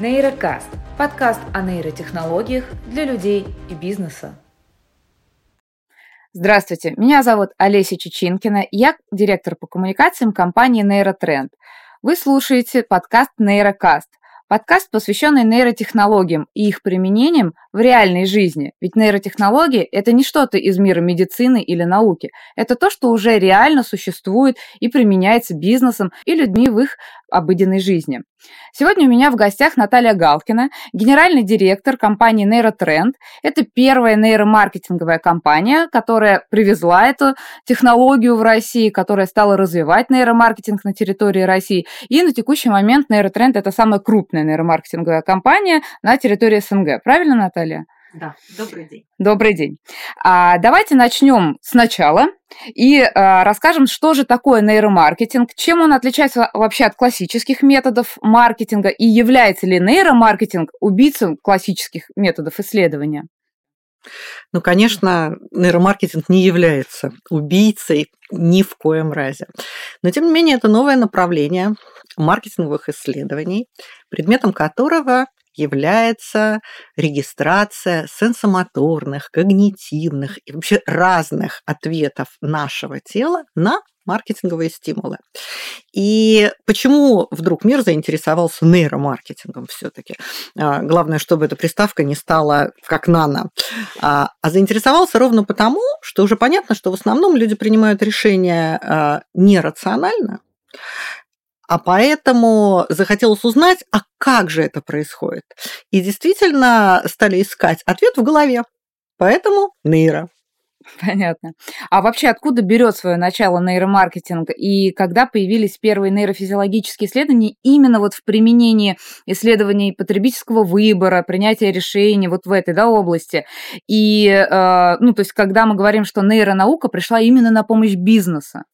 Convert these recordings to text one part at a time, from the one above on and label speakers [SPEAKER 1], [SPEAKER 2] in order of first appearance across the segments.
[SPEAKER 1] Нейрокаст – подкаст о нейротехнологиях для людей и бизнеса. Здравствуйте, меня зовут Олеся Чечинкина, я директор по коммуникациям компании Нейротренд. Вы слушаете подкаст Нейрокаст, Подкаст, посвященный нейротехнологиям и их применениям в реальной жизни. Ведь нейротехнологии – это не что-то из мира медицины или науки. Это то, что уже реально существует и применяется бизнесом и людьми в их обыденной жизни. Сегодня у меня в гостях Наталья Галкина, генеральный директор компании Нейротренд. Это первая нейромаркетинговая компания, которая привезла эту технологию в Россию, которая стала развивать нейромаркетинг на территории России. И на текущий момент Нейротренд – это самая крупная нейромаркетинговая компания на территории СНГ. Правильно, Наталья?
[SPEAKER 2] Да, добрый день.
[SPEAKER 1] Добрый день. А, давайте начнем сначала и а, расскажем, что же такое нейромаркетинг, чем он отличается вообще от классических методов маркетинга и является ли нейромаркетинг убийцей классических методов исследования.
[SPEAKER 2] Ну, конечно, нейромаркетинг не является убийцей ни в коем разе. Но, тем не менее, это новое направление маркетинговых исследований, предметом которого является регистрация сенсомоторных, когнитивных и вообще разных ответов нашего тела на маркетинговые стимулы. И почему вдруг мир заинтересовался нейромаркетингом все-таки? А, главное, чтобы эта приставка не стала как нано. А, а заинтересовался ровно потому, что уже понятно, что в основном люди принимают решения а, нерационально, а поэтому захотелось узнать, а как же это происходит. И действительно стали искать ответ в голове. Поэтому нейро.
[SPEAKER 1] Понятно. А вообще откуда берет свое начало нейромаркетинг и когда появились первые нейрофизиологические исследования именно вот в применении исследований потребительского выбора, принятия решений вот в этой да, области? И, э, ну, то есть, когда мы говорим, что нейронаука пришла именно на помощь бизнеса?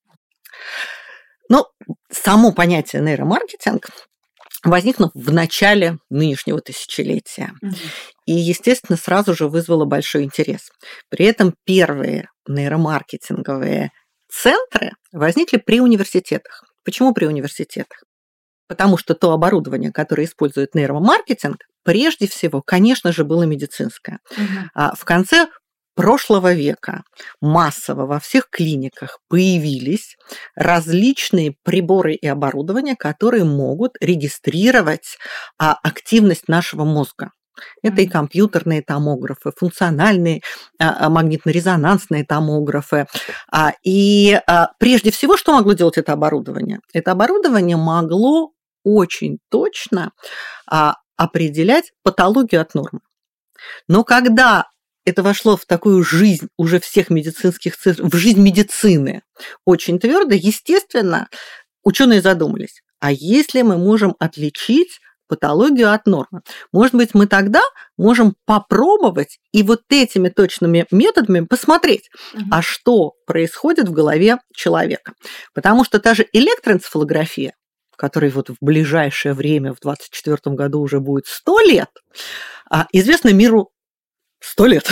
[SPEAKER 2] Ну, само понятие нейромаркетинг возникло в начале нынешнего тысячелетия. И, естественно, сразу же вызвало большой интерес. При этом первые нейромаркетинговые центры возникли при университетах. Почему при университетах? Потому что то оборудование, которое использует нейромаркетинг, прежде всего, конечно же, было медицинское. Угу. В конце прошлого века массово во всех клиниках появились различные приборы и оборудование, которые могут регистрировать а, активность нашего мозга. Это и компьютерные томографы, функциональные а, а, магнитно-резонансные томографы. А, и а, прежде всего, что могло делать это оборудование? Это оборудование могло очень точно определять патологию от нормы. Но когда это вошло в такую жизнь уже всех медицинских центров, в жизнь медицины очень твердо, естественно, ученые задумались, а если мы можем отличить патологию от нормы. Может быть, мы тогда можем попробовать и вот этими точными методами посмотреть, угу. а что происходит в голове человека. Потому что та же электроэнцефалография, которой вот в ближайшее время, в 2024 году уже будет 100 лет, а, известна миру сто лет.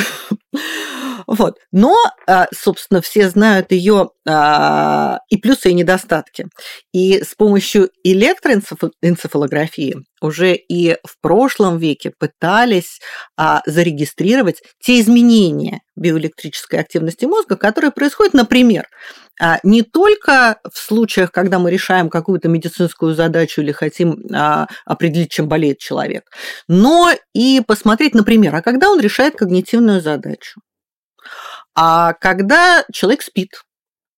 [SPEAKER 2] Вот. Но, а, собственно, все знают ее а, и плюсы, и недостатки. И с помощью электроэнцефалографии уже и в прошлом веке пытались а, зарегистрировать те изменения биоэлектрической активности мозга, которые происходят, например, не только в случаях, когда мы решаем какую-то медицинскую задачу или хотим определить, чем болеет человек, но и посмотреть, например, а когда он решает когнитивную задачу. А когда человек спит,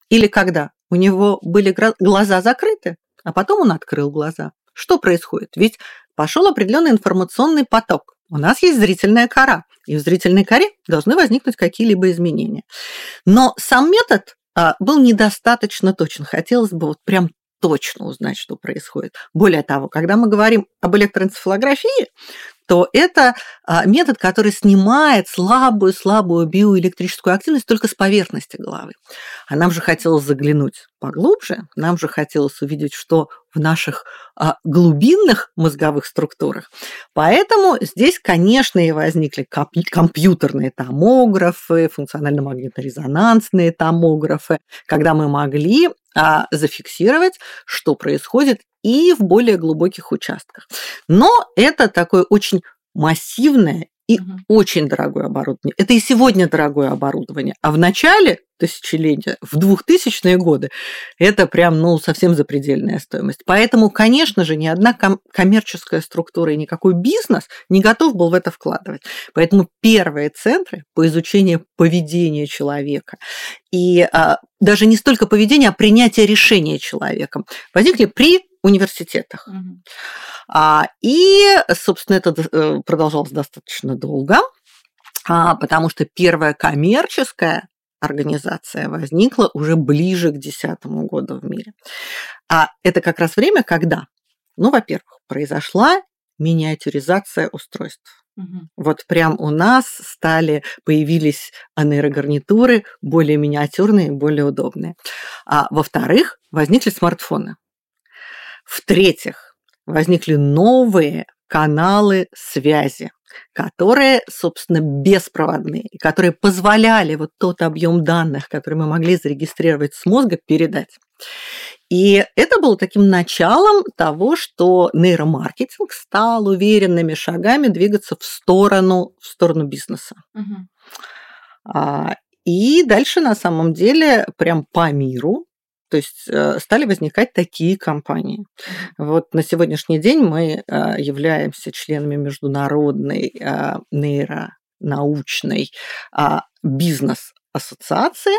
[SPEAKER 2] или когда у него были глаза закрыты, а потом он открыл глаза, что происходит? Ведь пошел определенный информационный поток. У нас есть зрительная кора, и в зрительной коре должны возникнуть какие-либо изменения. Но сам метод а, был недостаточно точен. Хотелось бы вот прям точно узнать, что происходит. Более того, когда мы говорим об электроэнцефалографии, то это а, метод, который снимает слабую-слабую биоэлектрическую активность только с поверхности головы. А нам же хотелось заглянуть поглубже, нам же хотелось увидеть, что в наших а, глубинных мозговых структурах. Поэтому здесь, конечно, и возникли компьютерные томографы, функционально-магнитно-резонансные томографы, когда мы могли а, зафиксировать, что происходит и в более глубоких участках. Но это такое очень массивное и угу. очень дорогое оборудование. Это и сегодня дорогое оборудование. А в начале тысячелетия, в 2000-е годы, это прям, ну, совсем запредельная стоимость. Поэтому, конечно же, ни одна ком- коммерческая структура и никакой бизнес не готов был в это вкладывать. Поэтому первые центры по изучению поведения человека и а, даже не столько поведения, а принятия решения человеком возникли при университетах. Угу. А, и, собственно, это э, продолжалось достаточно долго, а, потому что первая коммерческая организация возникла уже ближе к десятому году в мире. А это как раз время, когда, ну, во-первых, произошла миниатюризация устройств. Угу. Вот прям у нас стали, появились нейрогарнитуры более миниатюрные, более удобные. А во-вторых, возникли смартфоны. В-третьих, возникли новые каналы связи, которые, собственно, беспроводные, и которые позволяли вот тот объем данных, который мы могли зарегистрировать с мозга, передать. И это было таким началом того, что нейромаркетинг стал уверенными шагами двигаться в сторону, в сторону бизнеса. Угу. И дальше на самом деле прям по миру то есть э, стали возникать такие компании. Вот на сегодняшний день мы э, являемся членами международной э, нейронаучной а, бизнес-ассоциации,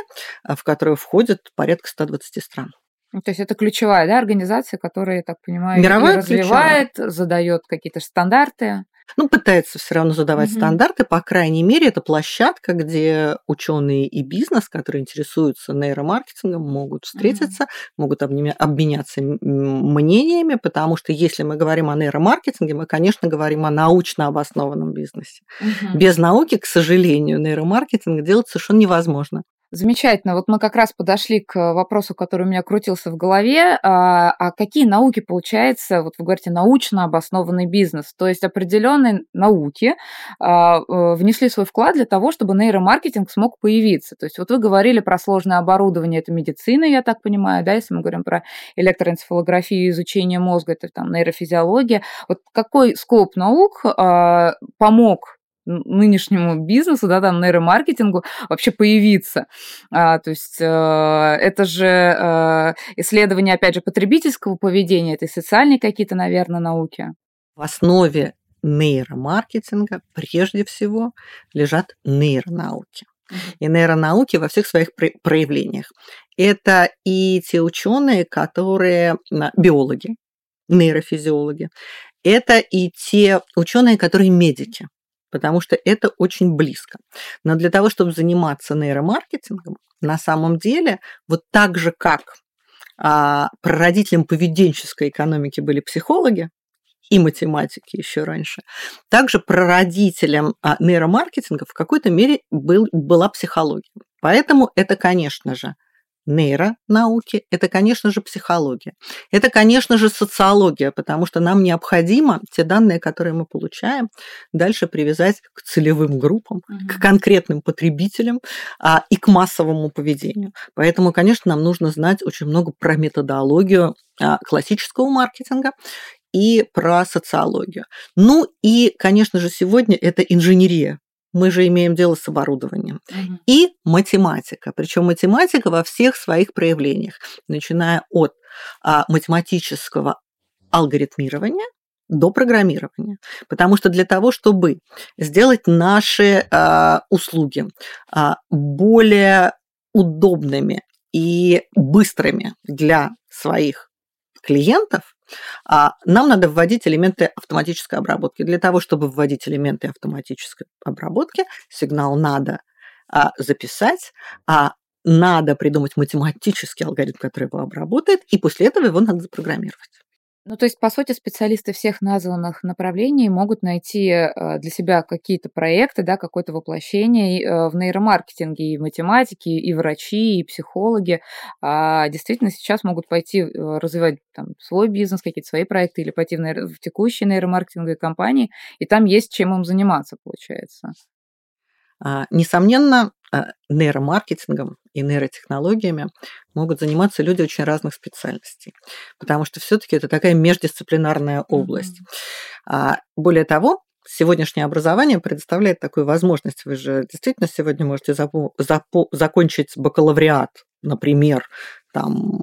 [SPEAKER 2] в которую входит порядка 120 стран.
[SPEAKER 1] Ну, то есть это ключевая да, организация, которая, я так понимаю, Мировая развивает, задает какие-то стандарты
[SPEAKER 2] ну, пытается все равно задавать угу. стандарты, по крайней мере, это площадка, где ученые и бизнес, которые интересуются нейромаркетингом, могут встретиться, угу. могут обменяться мнениями, потому что если мы говорим о нейромаркетинге, мы, конечно, говорим о научно обоснованном бизнесе. Угу. Без науки, к сожалению, нейромаркетинг делать совершенно невозможно.
[SPEAKER 1] Замечательно. Вот мы как раз подошли к вопросу, который у меня крутился в голове. А, а какие науки, получается, вот вы говорите, научно обоснованный бизнес? То есть определенные науки а, э, внесли свой вклад для того, чтобы нейромаркетинг смог появиться. То есть вот вы говорили про сложное оборудование, это медицина, я так понимаю, да, если мы говорим про электроэнцефалографию, изучение мозга, это там нейрофизиология. Вот какой скоп наук а, помог нынешнему бизнесу, да, там, нейромаркетингу вообще появиться. А, то есть э, это же э, исследование, опять же, потребительского поведения, это и социальные какие-то, наверное, науки.
[SPEAKER 2] В основе нейромаркетинга прежде всего лежат нейронауки. И нейронауки во всех своих проявлениях. Это и те ученые, которые биологи, нейрофизиологи, это и те ученые, которые медики потому что это очень близко. Но для того, чтобы заниматься нейромаркетингом, на самом деле, вот так же, как а, прародителем поведенческой экономики были психологи, и математики еще раньше. Также прародителем а, нейромаркетинга в какой-то мере был, была психология. Поэтому это, конечно же, нейронауки, это, конечно же, психология. Это, конечно же, социология, потому что нам необходимо те данные, которые мы получаем, дальше привязать к целевым группам, угу. к конкретным потребителям а, и к массовому поведению. Поэтому, конечно, нам нужно знать очень много про методологию а, классического маркетинга и про социологию. Ну и, конечно же, сегодня это инженерия мы же имеем дело с оборудованием. Угу. И математика, причем математика во всех своих проявлениях, начиная от а, математического алгоритмирования до программирования. Потому что для того, чтобы сделать наши а, услуги а, более удобными и быстрыми для своих клиентов, нам надо вводить элементы автоматической обработки. Для того, чтобы вводить элементы автоматической обработки, сигнал надо а, записать, а надо придумать математический алгоритм, который его обработает, и после этого его надо запрограммировать.
[SPEAKER 1] Ну, то есть, по сути, специалисты всех названных направлений могут найти э, для себя какие-то проекты, да, какое-то воплощение э, в нейромаркетинге, и математики, и врачи, и психологи. А действительно сейчас могут пойти э, развивать там, свой бизнес, какие-то свои проекты, или пойти в, нейро... в текущие нейромаркетинговые компании, и там есть чем им заниматься, получается.
[SPEAKER 2] А, несомненно, нейромаркетингом и нейротехнологиями могут заниматься люди очень разных специальностей, потому что все-таки это такая междисциплинарная область. Mm-hmm. Более того, сегодняшнее образование предоставляет такую возможность. Вы же действительно сегодня можете запу- запу- закончить бакалавриат, например, там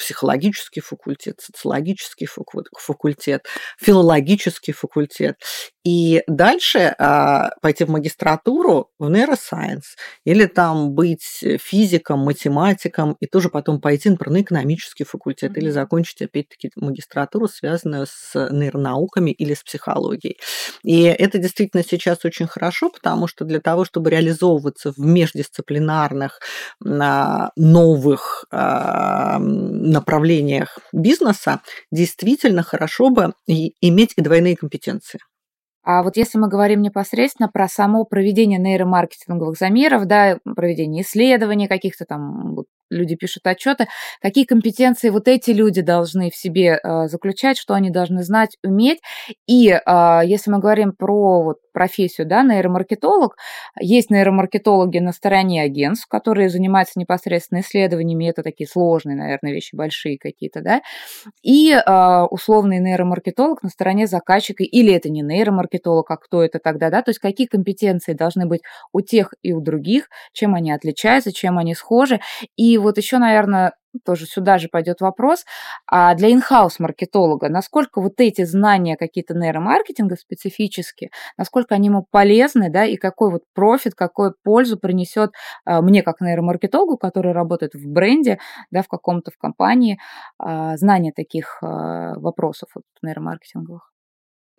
[SPEAKER 2] психологический факультет, социологический факультет, филологический факультет. И дальше а, пойти в магистратуру в нейросайенс или там быть физиком, математиком и тоже потом пойти, например, на экономический факультет или закончить опять-таки магистратуру, связанную с нейронауками или с психологией. И это действительно сейчас очень хорошо, потому что для того, чтобы реализовываться в междисциплинарных новых а, направлениях бизнеса, действительно хорошо бы иметь и двойные компетенции.
[SPEAKER 1] А вот если мы говорим непосредственно про само проведение нейромаркетинговых замеров, да, проведение исследований каких-то там люди пишут отчеты, какие компетенции вот эти люди должны в себе э, заключать, что они должны знать, уметь. И э, если мы говорим про вот, профессию, да, нейромаркетолог, есть нейромаркетологи на стороне агентств, которые занимаются непосредственно исследованиями, это такие сложные, наверное, вещи, большие какие-то, да, и э, условный нейромаркетолог на стороне заказчика, или это не нейромаркетолог, а кто это тогда, да, то есть какие компетенции должны быть у тех и у других, чем они отличаются, чем они схожи, и вот еще, наверное, тоже сюда же пойдет вопрос, а для инхаус маркетолога, насколько вот эти знания какие-то нейромаркетинга специфические, насколько они ему полезны, да, и какой вот профит, какую пользу принесет а, мне как нейромаркетологу, который работает в бренде, да, в каком-то в компании, а, знание таких а, вопросов вот, нейромаркетинговых.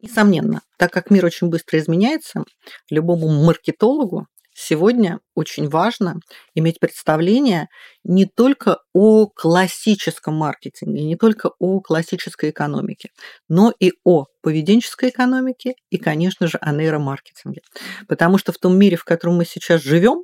[SPEAKER 2] Несомненно, так как мир очень быстро изменяется, любому маркетологу Сегодня очень важно иметь представление не только о классическом маркетинге, не только о классической экономике, но и о поведенческой экономике и, конечно же, о нейромаркетинге. Потому что в том мире, в котором мы сейчас живем,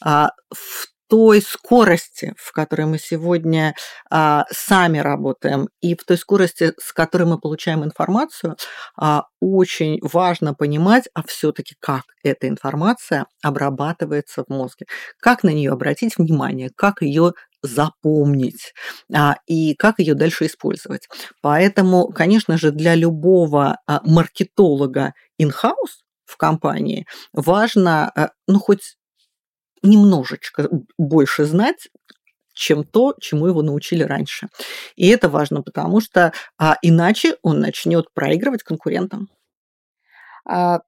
[SPEAKER 2] а, в той скорости, в которой мы сегодня а, сами работаем, и в той скорости, с которой мы получаем информацию, а, очень важно понимать, а все-таки как эта информация обрабатывается в мозге, как на нее обратить внимание, как ее запомнить а, и как ее дальше использовать. Поэтому, конечно же, для любого а, маркетолога in-house в компании важно, а, ну, хоть немножечко больше знать, чем то, чему его научили раньше. И это важно, потому что а, иначе он начнет проигрывать конкурентам.
[SPEAKER 1] А,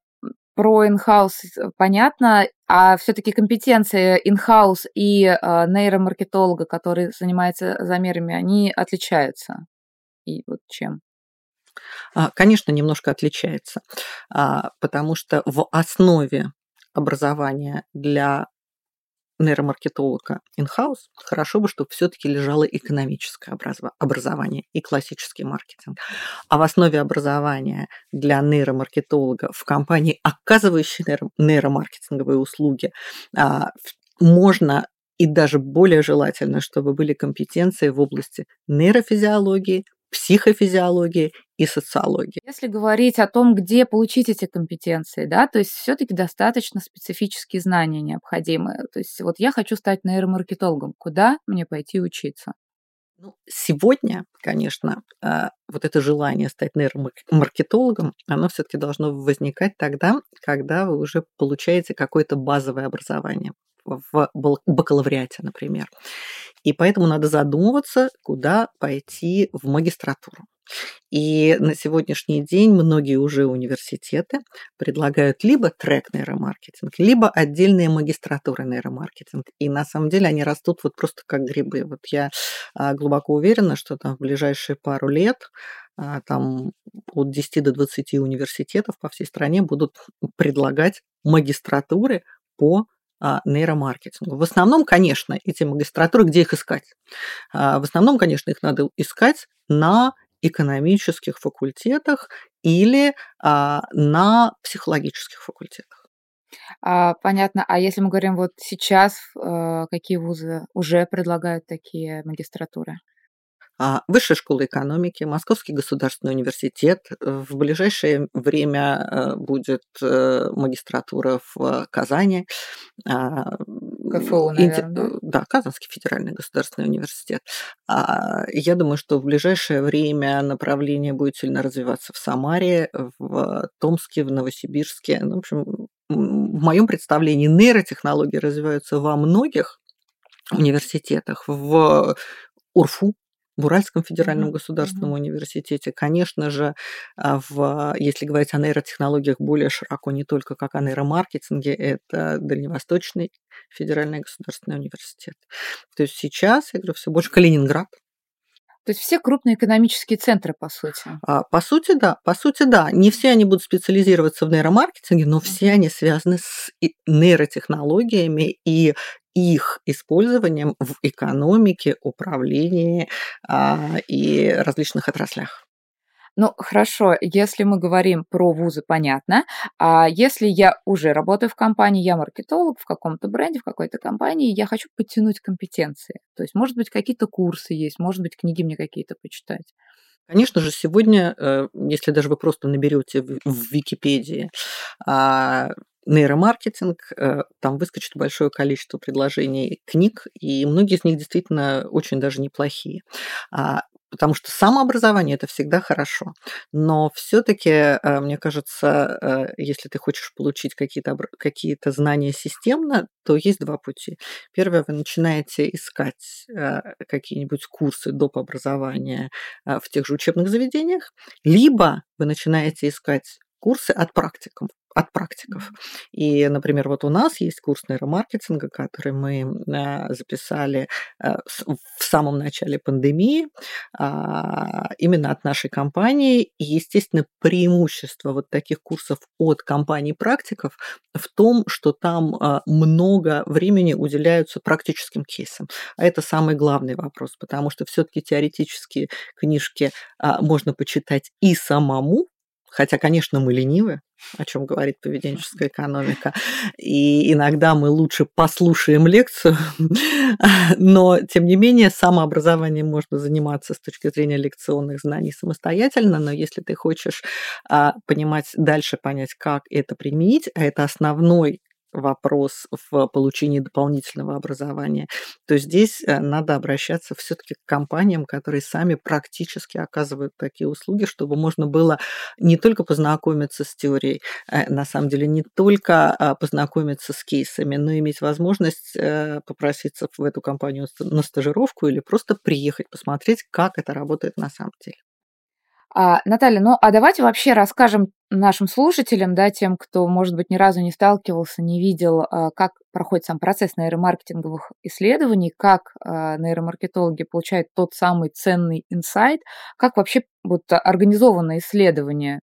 [SPEAKER 1] про инхаус понятно, а все-таки компетенции инхаус и а, нейромаркетолога, который занимается замерами, они отличаются. И вот чем?
[SPEAKER 2] А, конечно, немножко отличается, а, потому что в основе образования для нейромаркетолога in-house, хорошо бы, чтобы все-таки лежало экономическое образование и классический маркетинг. А в основе образования для нейромаркетолога в компании, оказывающей нейромаркетинговые услуги, а, можно и даже более желательно, чтобы были компетенции в области нейрофизиологии, психофизиологии и социологии.
[SPEAKER 1] Если говорить о том, где получить эти компетенции, да, то есть все-таки достаточно специфические знания необходимы. То есть вот я хочу стать нейромаркетологом, куда мне пойти учиться?
[SPEAKER 2] Ну, сегодня, конечно, а, вот это желание стать нейромаркетологом, оно все-таки должно возникать тогда, когда вы уже получаете какое-то базовое образование в бакалавриате, например. И поэтому надо задумываться, куда пойти в магистратуру. И на сегодняшний день многие уже университеты предлагают либо трек нейромаркетинг, либо отдельные магистратуры нейромаркетинг. И на самом деле они растут вот просто как грибы. Вот я а, глубоко уверена, что там в ближайшие пару лет а, там от 10 до 20 университетов по всей стране будут предлагать магистратуры по нейромаркетингу. В основном, конечно, эти магистратуры, где их искать? А, в основном, конечно, их надо искать на экономических факультетах или а, на психологических факультетах.
[SPEAKER 1] А, понятно. А если мы говорим вот сейчас, какие вузы уже предлагают такие магистратуры?
[SPEAKER 2] А, Высшая школа экономики, Московский государственный университет. В ближайшее время э, будет э, магистратура в Казани.
[SPEAKER 1] А, КФУ, наверное.
[SPEAKER 2] Да, Казанский федеральный государственный университет. Я думаю, что в ближайшее время направление будет сильно развиваться в Самаре, в Томске, в Новосибирске. Ну, в общем, в моем представлении нейротехнологии развиваются во многих университетах, в УРФУ, в Уральском федеральном mm-hmm. государственном mm-hmm. университете, конечно же, а, в, если говорить о нейротехнологиях более широко, не только как о нейромаркетинге, это Дальневосточный федеральный государственный университет. То есть сейчас, я говорю, все больше Калининград,
[SPEAKER 1] то есть все крупные экономические центры, по сути.
[SPEAKER 2] А, по сути, да. По сути, да. Не все они будут специализироваться в нейромаркетинге, но все они связаны с нейротехнологиями и их использованием в экономике, управлении а, и различных отраслях.
[SPEAKER 1] Ну, хорошо, если мы говорим про вузы, понятно. А если я уже работаю в компании, я маркетолог в каком-то бренде, в какой-то компании, я хочу подтянуть компетенции. То есть, может быть, какие-то курсы есть, может быть, книги мне какие-то почитать.
[SPEAKER 2] Конечно же, сегодня, э, если даже вы просто наберете в Википедии а, нейромаркетинг, э, там выскочит большое количество предложений книг, и многие из них действительно очень даже неплохие. А, потому что самообразование это всегда хорошо. Но все-таки, э, мне кажется, э, если ты хочешь получить какие-то какие знания системно, то есть два пути. Первое, вы начинаете искать какие-нибудь курсы доп. образования в тех же учебных заведениях, либо вы начинаете искать курсы от практиков от практиков. И, например, вот у нас есть курс нейромаркетинга, который мы а, записали а, в самом начале пандемии а, именно от нашей компании. И, естественно, преимущество вот таких курсов от компаний практиков в том, что там много времени уделяются практическим кейсам. А это самый главный вопрос, потому что все-таки теоретические книжки можно почитать и самому, Хотя, конечно, мы ленивы, о чем говорит поведенческая экономика. И иногда мы лучше послушаем лекцию, но, тем не менее, самообразованием можно заниматься с точки зрения лекционных знаний самостоятельно, но если ты хочешь а, понимать, дальше понять, как это применить, а это основной вопрос в получении дополнительного образования, то здесь э, надо обращаться все-таки к компаниям, которые сами практически оказывают такие услуги, чтобы можно было не только познакомиться с теорией, э, на самом деле не только а, познакомиться с кейсами, но и иметь возможность э, попроситься в эту компанию на стажировку или просто приехать посмотреть, как это работает на самом деле.
[SPEAKER 1] А, Наталья, ну а давайте вообще расскажем нашим слушателям, да, тем, кто, может быть, ни разу не сталкивался, не видел, а, как проходит сам процесс нейромаркетинговых исследований, как а, нейромаркетологи получают тот самый ценный инсайт, как вообще вот организовано исследование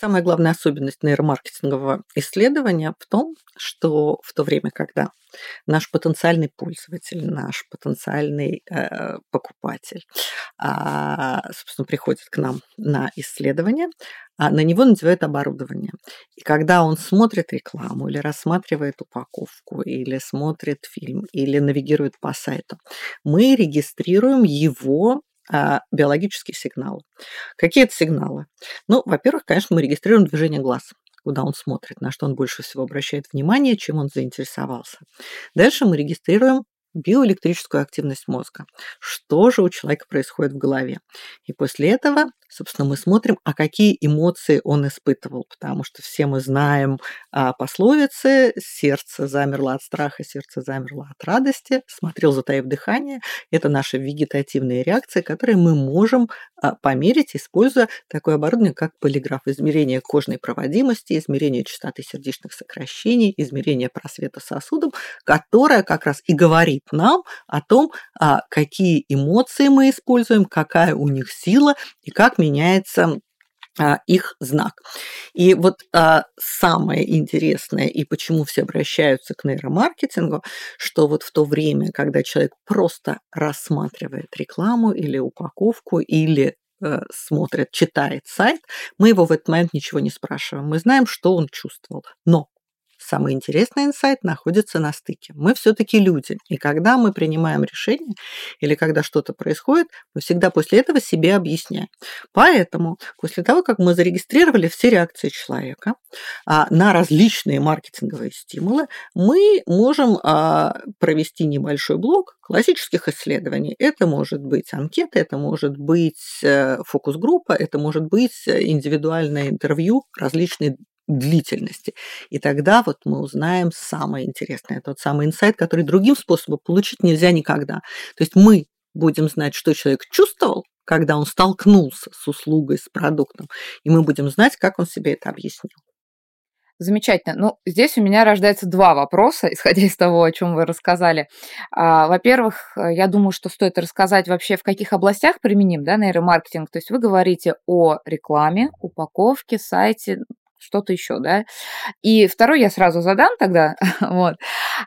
[SPEAKER 2] Самая главная особенность нейромаркетингового исследования в том, что в то время, когда наш потенциальный пользователь, наш потенциальный э, покупатель, э, собственно, приходит к нам на исследование, а на него надевают оборудование. И когда он смотрит рекламу или рассматривает упаковку, или смотрит фильм, или навигирует по сайту, мы регистрируем его а, биологический сигнал. Какие это сигналы? Ну, во-первых, конечно, мы регистрируем движение глаз куда он смотрит, на что он больше всего обращает внимание, чем он заинтересовался. Дальше мы регистрируем биоэлектрическую активность мозга. Что же у человека происходит в голове? И после этого, собственно, мы смотрим, а какие эмоции он испытывал, потому что все мы знаем а, пословицы «сердце замерло от страха, сердце замерло от радости», «смотрел, затаив дыхание». Это наши вегетативные реакции, которые мы можем а, померить, используя такое оборудование, как полиграф. Измерение кожной проводимости, измерение частоты сердечных сокращений, измерение просвета сосудов, которое как раз и говорит нам о том, а, какие эмоции мы используем, какая у них сила и как меняется а, их знак. И вот а, самое интересное, и почему все обращаются к нейромаркетингу, что вот в то время, когда человек просто рассматривает рекламу или упаковку, или э, смотрит, читает сайт, мы его в этот момент ничего не спрашиваем. Мы знаем, что он чувствовал. Но самый интересный инсайт находится на стыке. Мы все-таки люди. И когда мы принимаем решение или когда что-то происходит, мы всегда после этого себе объясняем. Поэтому после того, как мы зарегистрировали все реакции человека а, на различные маркетинговые стимулы, мы можем а, провести небольшой блок классических исследований. Это может быть анкета, это может быть э, фокус-группа, это может быть индивидуальное интервью различной длительности. И тогда вот мы узнаем самое интересное, тот самый инсайт, который другим способом получить нельзя никогда. То есть мы будем знать, что человек чувствовал, когда он столкнулся с услугой, с продуктом, и мы будем знать, как он себе это объяснил.
[SPEAKER 1] Замечательно. Ну, здесь у меня рождается два вопроса, исходя из того, о чем вы рассказали. А, во-первых, я думаю, что стоит рассказать вообще, в каких областях применим да, нейромаркетинг. То есть вы говорите о рекламе, упаковке, сайте, что-то еще, да. И второй я сразу задам тогда, вот.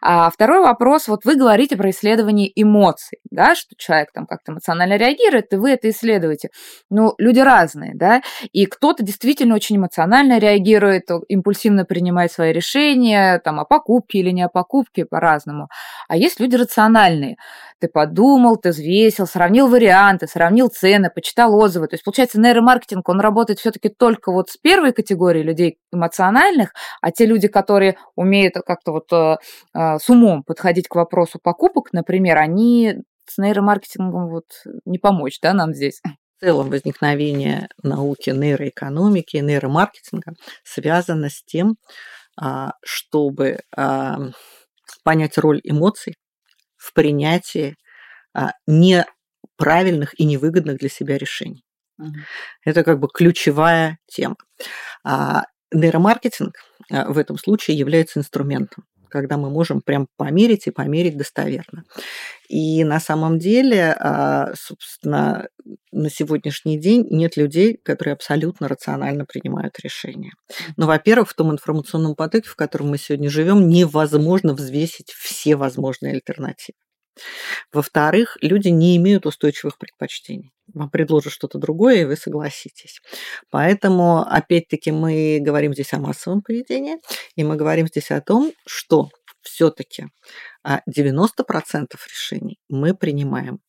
[SPEAKER 1] А второй вопрос, вот вы говорите про исследование эмоций, да, что человек там как-то эмоционально реагирует, и вы это исследуете. Ну, люди разные, да, и кто-то действительно очень эмоционально реагирует, импульсивно принимает свои решения, там, о покупке или не о покупке по-разному. А есть люди рациональные. Ты подумал, ты взвесил, сравнил варианты, сравнил цены, почитал отзывы. То есть, получается, нейромаркетинг, он работает все-таки только вот с первой категорией людей эмоциональных, а те люди, которые умеют как-то вот э, э, с умом подходить к вопросу покупок, например, они с нейромаркетингом вот не помочь, да, нам здесь.
[SPEAKER 2] В целом возникновение науки нейроэкономики и нейромаркетинга связано с тем, а, чтобы а, понять роль эмоций в принятии а, неправильных и невыгодных для себя решений. Угу. Это как бы ключевая тема. Нейромаркетинг а, в этом случае является инструментом когда мы можем прям померить и померить достоверно. И на самом деле, а, собственно, на сегодняшний день нет людей, которые абсолютно рационально принимают решения. Но, во-первых, в том информационном потоке, в котором мы сегодня живем, невозможно взвесить все возможные альтернативы. Во-вторых, люди не имеют устойчивых предпочтений. Вам предложат что-то другое, и вы согласитесь. Поэтому, опять-таки, мы говорим здесь о массовом поведении, и мы говорим здесь о том, что все-таки 90% решений мы принимаем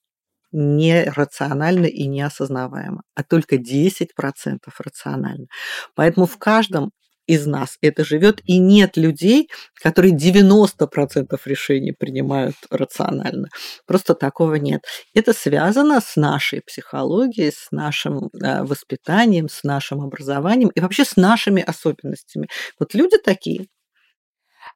[SPEAKER 2] нерационально и неосознаваемо, а только 10% рационально. Поэтому в каждом из нас это живет, и нет людей, которые 90% решений принимают рационально. Просто такого нет. Это связано с нашей психологией, с нашим э, воспитанием, с нашим образованием и вообще с нашими особенностями. Вот люди такие.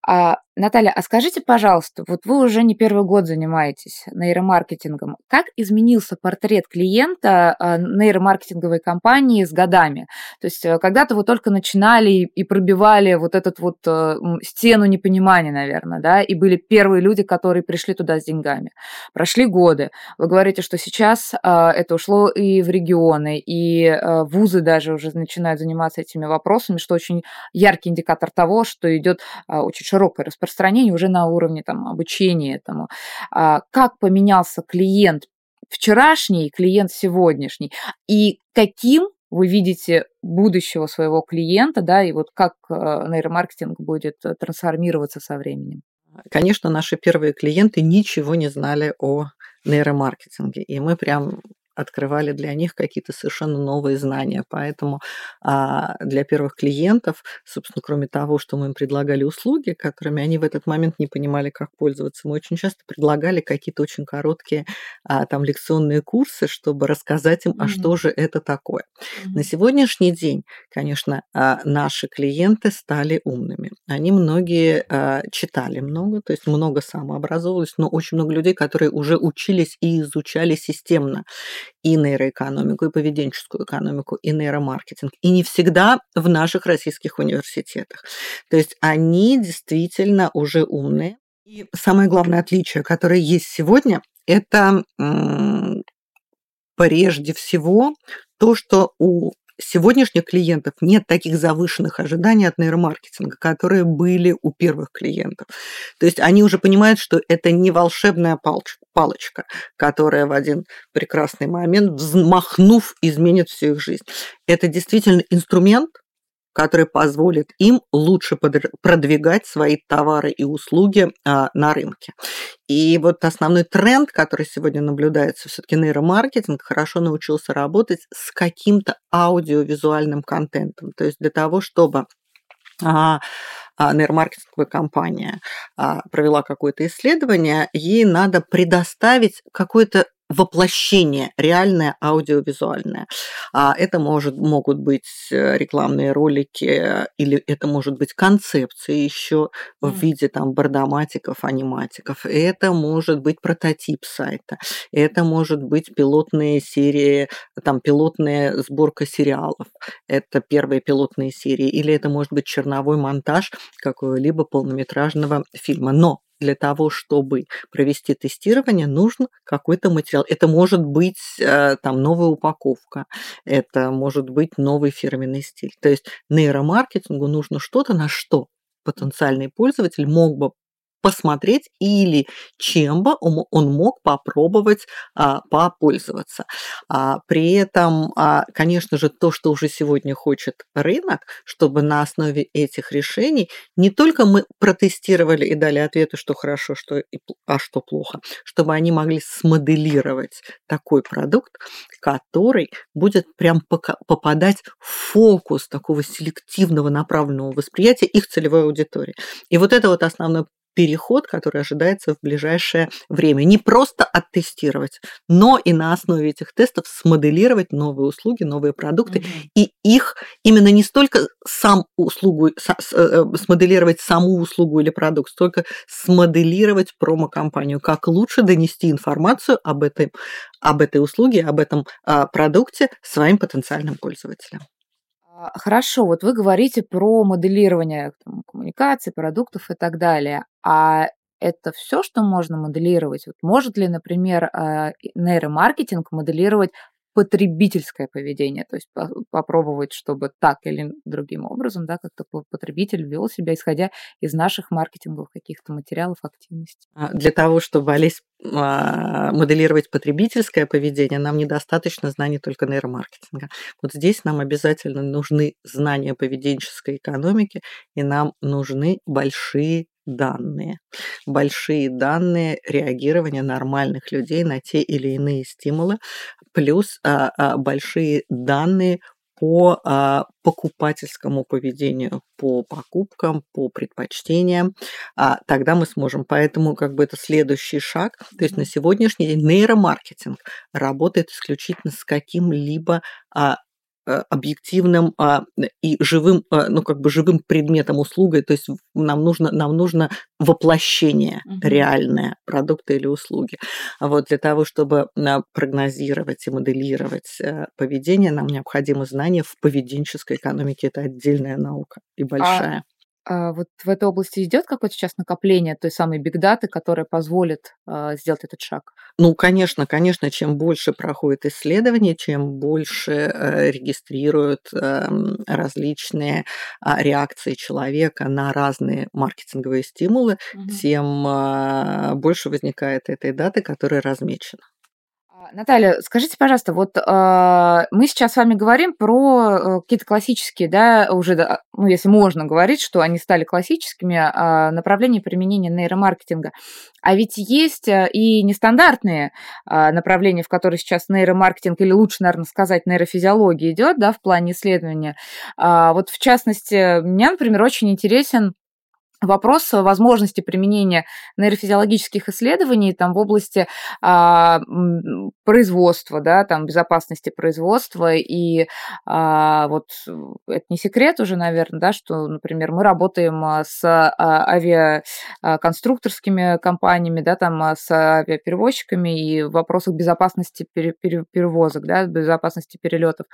[SPEAKER 1] А Наталья, а скажите, пожалуйста, вот вы уже не первый год занимаетесь нейромаркетингом. Как изменился портрет клиента а, нейромаркетинговой компании с годами? То есть э, когда-то вы только начинали и пробивали вот эту вот э, стену непонимания, наверное, да, и были первые люди, которые пришли туда с деньгами. Прошли годы. Вы говорите, что сейчас а, это ушло и в регионы, и э, вузы даже уже начинают заниматься этими вопросами, что очень яркий индикатор того, что идет очень широкое распространение распространение уже на уровне там, обучения этому. А, как поменялся клиент вчерашний, клиент сегодняшний, и каким вы видите будущего своего клиента, да, и вот как э, нейромаркетинг будет э, трансформироваться со временем?
[SPEAKER 2] Конечно, наши первые клиенты ничего не знали о нейромаркетинге, и мы прям открывали для них какие-то совершенно новые знания. Поэтому а, для первых клиентов, собственно, кроме того, что мы им предлагали услуги, которыми они в этот момент не понимали, как пользоваться, мы очень часто предлагали какие-то очень короткие а, там лекционные курсы, чтобы рассказать им, а mm-hmm. что же это такое. Mm-hmm. На сегодняшний день, конечно, а, наши клиенты стали умными. Они многие а, читали много, то есть много самообразовывались, но очень много людей, которые уже учились и изучали системно и нейроэкономику, и поведенческую экономику, и нейромаркетинг. И не всегда в наших российских университетах. То есть они действительно уже умные. И самое главное отличие, которое есть сегодня, это прежде всего то, что у сегодняшних клиентов нет таких завышенных ожиданий от нейромаркетинга, которые были у первых клиентов. То есть они уже понимают, что это не волшебная палочка, которая в один прекрасный момент, взмахнув, изменит всю их жизнь. Это действительно инструмент, который позволит им лучше продвигать свои товары и услуги а, на рынке. И вот основной тренд, который сегодня наблюдается, все-таки нейромаркетинг хорошо научился работать с каким-то аудиовизуальным контентом. То есть для того, чтобы а, а, нейромаркетинговая компания провела какое-то исследование, ей надо предоставить какое-то воплощение реальное аудиовизуальное. А это может, могут быть э, рекламные ролики или это может быть концепция еще в виде там бардоматиков, аниматиков. Это может быть прототип сайта. Это может быть пилотные серии, там пилотная сборка сериалов. Это первые пилотные серии. Или это может быть черновой монтаж какого-либо полнометражного фильма. Но для того, чтобы провести тестирование, нужен какой-то материал. Это может быть э, там новая упаковка, это может быть новый фирменный стиль. То есть нейромаркетингу нужно что-то, на что потенциальный пользователь мог бы посмотреть или чем бы он мог попробовать а, попользоваться. А, при этом, а, конечно же, то, что уже сегодня хочет рынок, чтобы на основе этих решений не только мы протестировали и дали ответы, что хорошо, что и, а что плохо, чтобы они могли смоделировать такой продукт, который будет прям попадать в фокус такого селективного направленного восприятия их целевой аудитории. И вот это вот основной переход, который ожидается в ближайшее время. Не просто оттестировать, но и на основе этих тестов смоделировать новые услуги, новые продукты mm-hmm. и их именно не столько сам услугу, э, смоделировать саму услугу или продукт, столько смоделировать промо-компанию, как лучше донести информацию об этой, об этой услуге, об этом а, продукте своим потенциальным пользователям.
[SPEAKER 1] А, хорошо, вот вы говорите про моделирование там, коммуникаций, продуктов и так далее. А это все, что можно моделировать? Вот может ли, например, а, нейромаркетинг моделировать потребительское поведение, то есть попробовать, чтобы так или другим образом, да, как-то потребитель вел себя, исходя из наших маркетинговых каких-то материалов, активностей.
[SPEAKER 2] А, для того, чтобы Олесь а, моделировать потребительское поведение, нам недостаточно знаний только нейромаркетинга. Вот здесь нам обязательно нужны знания поведенческой экономики, и нам нужны большие данные. Большие данные реагирования нормальных людей на те или иные стимулы, плюс а, а, большие данные по а, покупательскому поведению, по покупкам, по предпочтениям, а, тогда мы сможем. Поэтому как бы это следующий шаг. То есть на сегодняшний день нейромаркетинг работает исключительно с каким-либо а, объективным а, и живым, а, ну как бы живым предметом услугой, то есть нам нужно, нам нужно воплощение uh-huh. реальное продукта или услуги. А вот для того, чтобы а, прогнозировать и моделировать а, поведение, нам необходимо знание в поведенческой экономике. Это отдельная наука и большая.
[SPEAKER 1] А а вот в этой области идет какое-то сейчас накопление той самой бигдаты, которая позволит а, сделать этот шаг?
[SPEAKER 2] Ну, конечно, конечно, чем больше проходит исследований, чем больше э, регистрируют э, различные э, реакции человека на разные маркетинговые стимулы, угу. тем больше возникает этой даты, которая размечена.
[SPEAKER 1] Наталья, скажите, пожалуйста, вот э, мы сейчас с вами говорим про э, какие-то классические, да, уже, ну, если можно говорить, что они стали классическими э, направления применения нейромаркетинга. А ведь есть э, и нестандартные э, направления, в которые сейчас нейромаркетинг, или лучше, наверное, сказать, нейрофизиология идет, да, в плане исследования. Э, вот в частности, меня, например, очень интересен вопрос возможности применения нейрофизиологических исследований там в области а, производства, да, там безопасности производства и а, вот это не секрет уже, наверное, да, что, например, мы работаем а, с а, авиаконструкторскими компаниями, да, там с авиаперевозчиками и в вопросах безопасности перевозок, да, безопасности перелетов.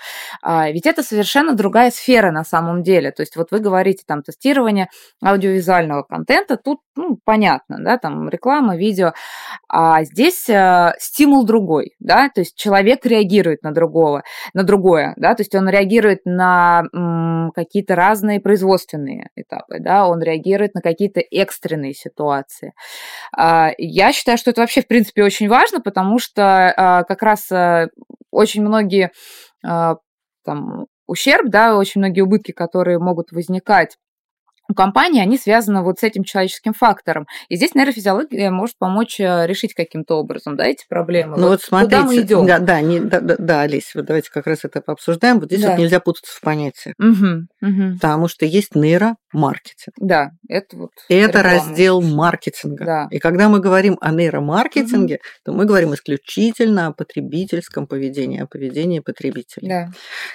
[SPEAKER 1] А, ведь это совершенно другая сфера на самом деле. То есть вот вы говорите там тестирование аудиовизуального визуального контента, тут ну, понятно, да, там реклама, видео, а здесь э, стимул другой, да, то есть человек реагирует на другого, на другое, да, то есть он реагирует на м, какие-то разные производственные этапы, да, он реагирует на какие-то экстренные ситуации. А, я считаю, что это вообще, в принципе, очень важно, потому что а, как раз а, очень многие а, там ущерб, да, очень многие убытки, которые могут возникать у компании, они связаны вот с этим человеческим фактором. И здесь нейрофизиология может помочь э, решить каким-то образом, да, эти проблемы.
[SPEAKER 2] Ну вот, вот смотрите, куда мы идем? Да, да, не, да, да, да, Олесь, вот давайте как раз это пообсуждаем. Вот здесь да. вот нельзя путаться в понятиях. Угу, угу. Потому что есть нейромаркетинг.
[SPEAKER 1] Да, это вот.
[SPEAKER 2] Это реклама. раздел маркетинга.
[SPEAKER 1] Да.
[SPEAKER 2] И когда мы говорим о нейромаркетинге, угу. то мы говорим исключительно о потребительском поведении, о поведении потребителя.
[SPEAKER 1] Да.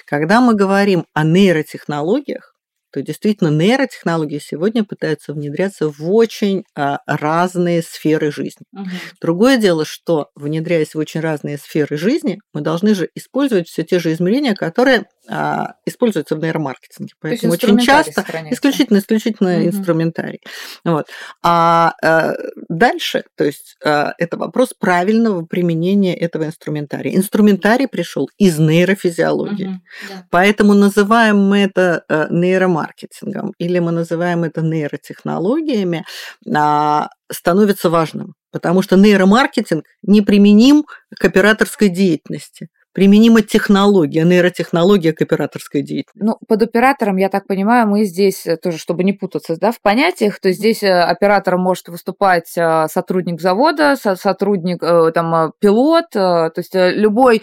[SPEAKER 2] Когда мы говорим о нейротехнологиях, то действительно нейротехнологии сегодня пытаются внедряться в очень а, разные сферы жизни. Угу. Другое дело, что внедряясь в очень разные сферы жизни, мы должны же использовать все те же измерения, которые а, используются в нейромаркетинге. Поэтому очень часто исключительно исключительно угу. инструментарий. Вот. А, а дальше, то есть а, это вопрос правильного применения этого инструментария. Инструментарий пришел из нейрофизиологии, угу. да. поэтому называем мы это нейромаркетингом нейромаркетингом, или мы называем это нейротехнологиями, а, становится важным, потому что нейромаркетинг неприменим к операторской деятельности применима технология, нейротехнология к операторской деятельности.
[SPEAKER 1] Ну, под оператором, я так понимаю, мы здесь э, тоже, чтобы не путаться да, в понятиях, то здесь э, оператором может выступать э, сотрудник завода, сотрудник, там, пилот, то есть любой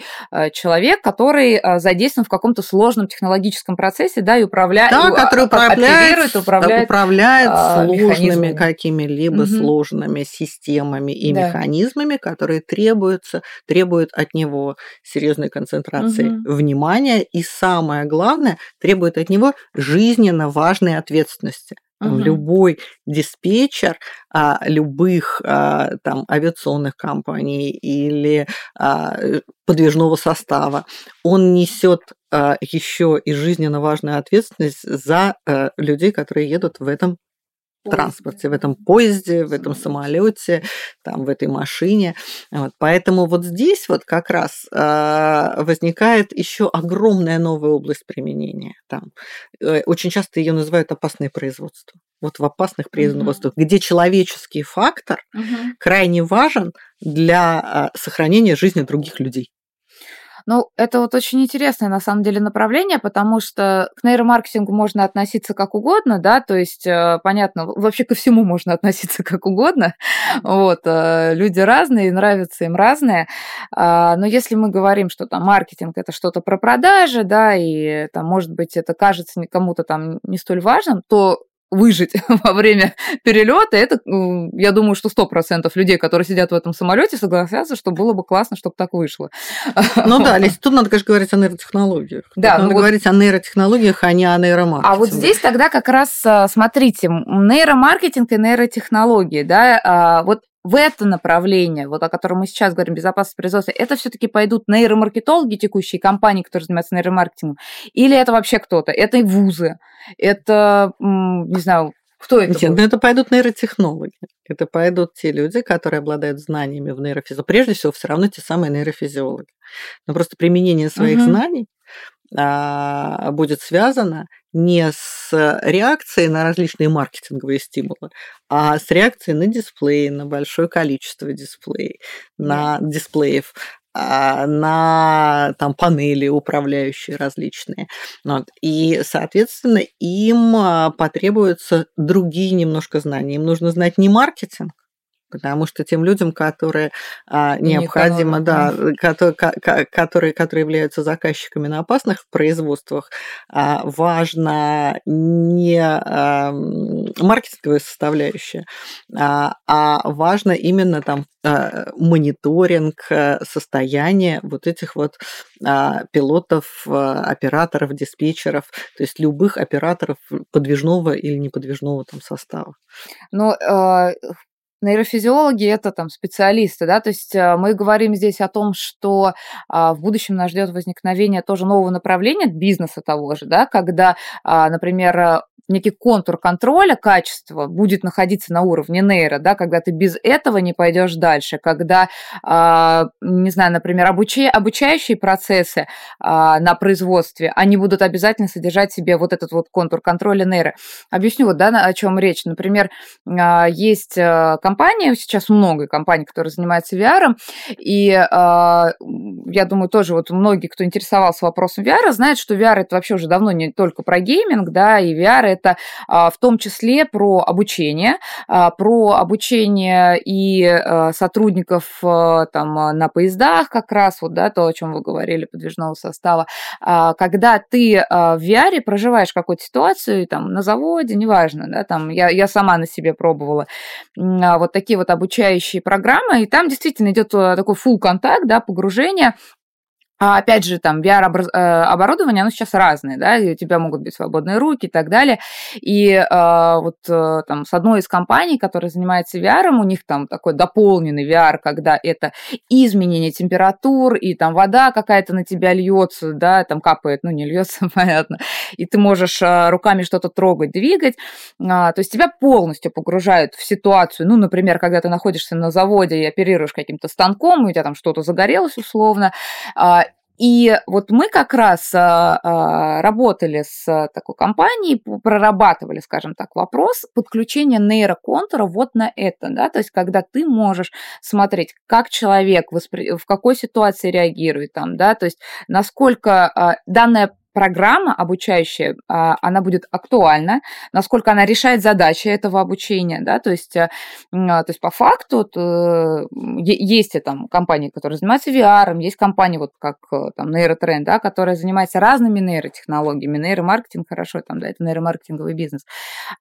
[SPEAKER 1] человек, который задействован в каком-то сложном технологическом процессе, да, и управляет,
[SPEAKER 2] да, который управляет, управляет, управляет сложными какими-либо угу. сложными системами и да. механизмами, которые требуются, требуют от него серьезной серьезной концентрации угу. внимания и самое главное требует от него жизненно важной ответственности. Там, угу. Любой диспетчер а, любых а, там, авиационных компаний или а, подвижного состава, он несет а, еще и жизненно важную ответственность за а, людей, которые едут в этом транспорте, в этом поезде, в этом самолете, там, в этой машине. Вот. Поэтому вот здесь вот как раз э, возникает еще огромная новая область применения. Там. Э, очень часто ее называют опасное производство. Вот в опасных производствах, угу. где человеческий фактор угу. крайне важен для э, сохранения жизни других людей.
[SPEAKER 1] Ну, это вот очень интересное на самом деле направление, потому что к нейромаркетингу можно относиться как угодно, да, то есть, э, понятно, вообще ко всему можно относиться как угодно, вот, э, люди разные, нравится им разное, а, но если мы говорим, что там маркетинг это что-то про продажи, да, и там, может быть, это кажется кому-то там не столь важным, то выжить во время перелета, это, я думаю, что сто процентов людей, которые сидят в этом самолете, согласятся, что было бы классно, чтобы так вышло.
[SPEAKER 2] Ну да, Лесь, тут надо, конечно, говорить о нейротехнологиях. Да, тут надо ну говорить вот... о нейротехнологиях, а не о нейромаркетинге.
[SPEAKER 1] А вот здесь тогда как раз, а, смотрите, нейромаркетинг и нейротехнологии, да, а, вот в это направление, вот о котором мы сейчас говорим, безопасность производства, это все-таки пойдут нейромаркетологи, текущие компании, которые занимаются нейромаркетингом, или это вообще кто-то? Это вузы, это, не знаю, кто это?
[SPEAKER 2] Нет, ну это пойдут нейротехнологи. Это пойдут те люди, которые обладают знаниями в нейрофизиологии. Прежде всего, все равно те самые нейрофизиологи. Но просто применение своих угу. знаний а, будет связано не с реакцией на различные маркетинговые стимулы, а с реакцией на дисплей, на большое количество дисплеев, на дисплеев, на там, панели управляющие различные. Вот. И, соответственно, им а, потребуются другие немножко знания. Им нужно знать не маркетинг, потому что тем людям, которые а, необходимо, да, которые, которые, которые являются заказчиками на опасных производствах, а, важно не а, маркетинговая составляющая, а, а важно именно там а, мониторинг а, состояния вот этих вот а, пилотов, а, операторов, диспетчеров, то есть любых операторов подвижного или неподвижного там состава.
[SPEAKER 1] Но э, Нейрофизиологи – это там специалисты, да, то есть э, мы говорим здесь о том, что а, в будущем нас ждет возникновение тоже нового направления бизнеса того же, да, когда, а, например, некий контур контроля качества будет находиться на уровне нейро, да, когда ты без этого не пойдешь дальше, когда, а, не знаю, например, обучи, обучающие процессы а, на производстве, они будут обязательно содержать в себе вот этот вот контур контроля нейро. Объясню вот, да, о чем речь. Например, а, есть компания, сейчас много компаний, которые занимаются VR, и я думаю, тоже вот многие, кто интересовался вопросом VR, знают, что VR это вообще уже давно не только про гейминг, да, и VR это в том числе про обучение, про обучение и сотрудников там на поездах как раз, вот, да, то, о чем вы говорили, подвижного состава, когда ты в VR проживаешь какую-то ситуацию, там, на заводе, неважно, да, там, я, я сама на себе пробовала вот такие вот обучающие программы, и там действительно идет такой full контакт, да, погружение а опять же, там VR-оборудование, э, оно сейчас разное, да, и у тебя могут быть свободные руки и так далее. И э, вот э, там с одной из компаний, которая занимается VR, у них там такой дополненный VR, когда это изменение температур, и там вода какая-то на тебя льется, да, там капает, ну не льется, понятно, и ты можешь э, руками что-то трогать, двигать. Э, то есть тебя полностью погружают в ситуацию, ну, например, когда ты находишься на заводе и оперируешь каким-то станком, у тебя там что-то загорелось условно, а, и вот мы как раз а, а, работали с такой компанией, прорабатывали, скажем так, вопрос подключения нейроконтура вот на это, да, то есть когда ты можешь смотреть, как человек воспри... в какой ситуации реагирует там, да, то есть насколько а, данная программа обучающая, а, она будет актуальна, насколько она решает задачи этого обучения, да, то есть, э, а, то есть по факту э, есть там компании, которые занимаются VR, есть компании вот как э, там Нейротрend, да, которая занимается разными нейротехнологиями, нейромаркетинг, хорошо, там, да, это нейромаркетинговый бизнес.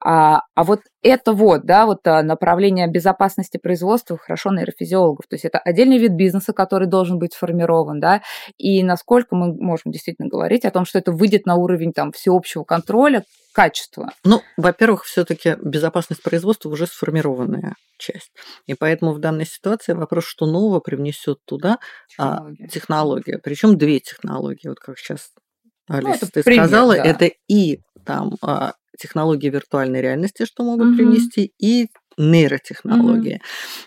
[SPEAKER 1] А, а вот это вот, да, вот направление безопасности производства, хорошо, нейрофизиологов, то есть это отдельный вид бизнеса, который должен быть сформирован, да, и насколько мы можем действительно говорить о том, что это выйдет на уровень там всеобщего контроля качества?
[SPEAKER 2] Ну, во-первых, все-таки безопасность производства уже сформированная часть. И поэтому в данной ситуации вопрос, что нового привнесет туда технология. А, технология. Причем две технологии. Вот как сейчас Алиса, ну, ты пример, сказала, да. это и там а, технологии виртуальной реальности, что могут угу. принести, и нейротехнологии.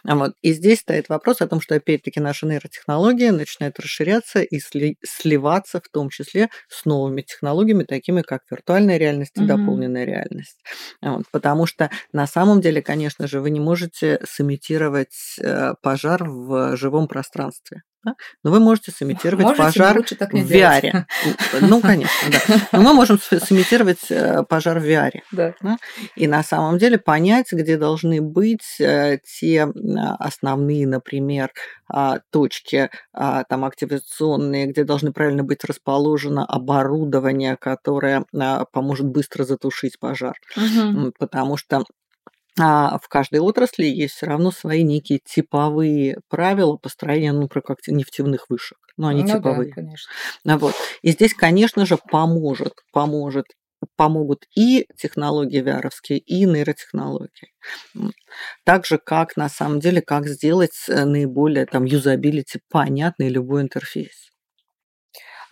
[SPEAKER 2] Mm-hmm. Вот. И здесь стоит вопрос о том, что опять-таки наша нейротехнология начинает расширяться и сли- сливаться в том числе с новыми технологиями, такими как виртуальная реальность и mm-hmm. дополненная реальность. Вот. Потому что на самом деле, конечно же, вы не можете сымитировать э, пожар в живом пространстве. Да? Но вы можете сымитировать можете, пожар в VR. Ну, конечно, да. Но мы можем сымитировать э, пожар в VR. Да. Да? И на самом деле понять, где должны быть э, те основные, например, а, точки а, там активационные, где должны правильно быть расположено оборудование, которое а, поможет быстро затушить пожар. Угу. Потому что а в каждой отрасли есть все равно свои некие типовые правила построения, ну, например, как нефтяных вышек. Но они ну, типовые. Да, конечно. Вот. И здесь, конечно же, поможет, поможет помогут и технологии vr и нейротехнологии. Так же, как на самом деле, как сделать э, наиболее там юзабилити понятный любой интерфейс.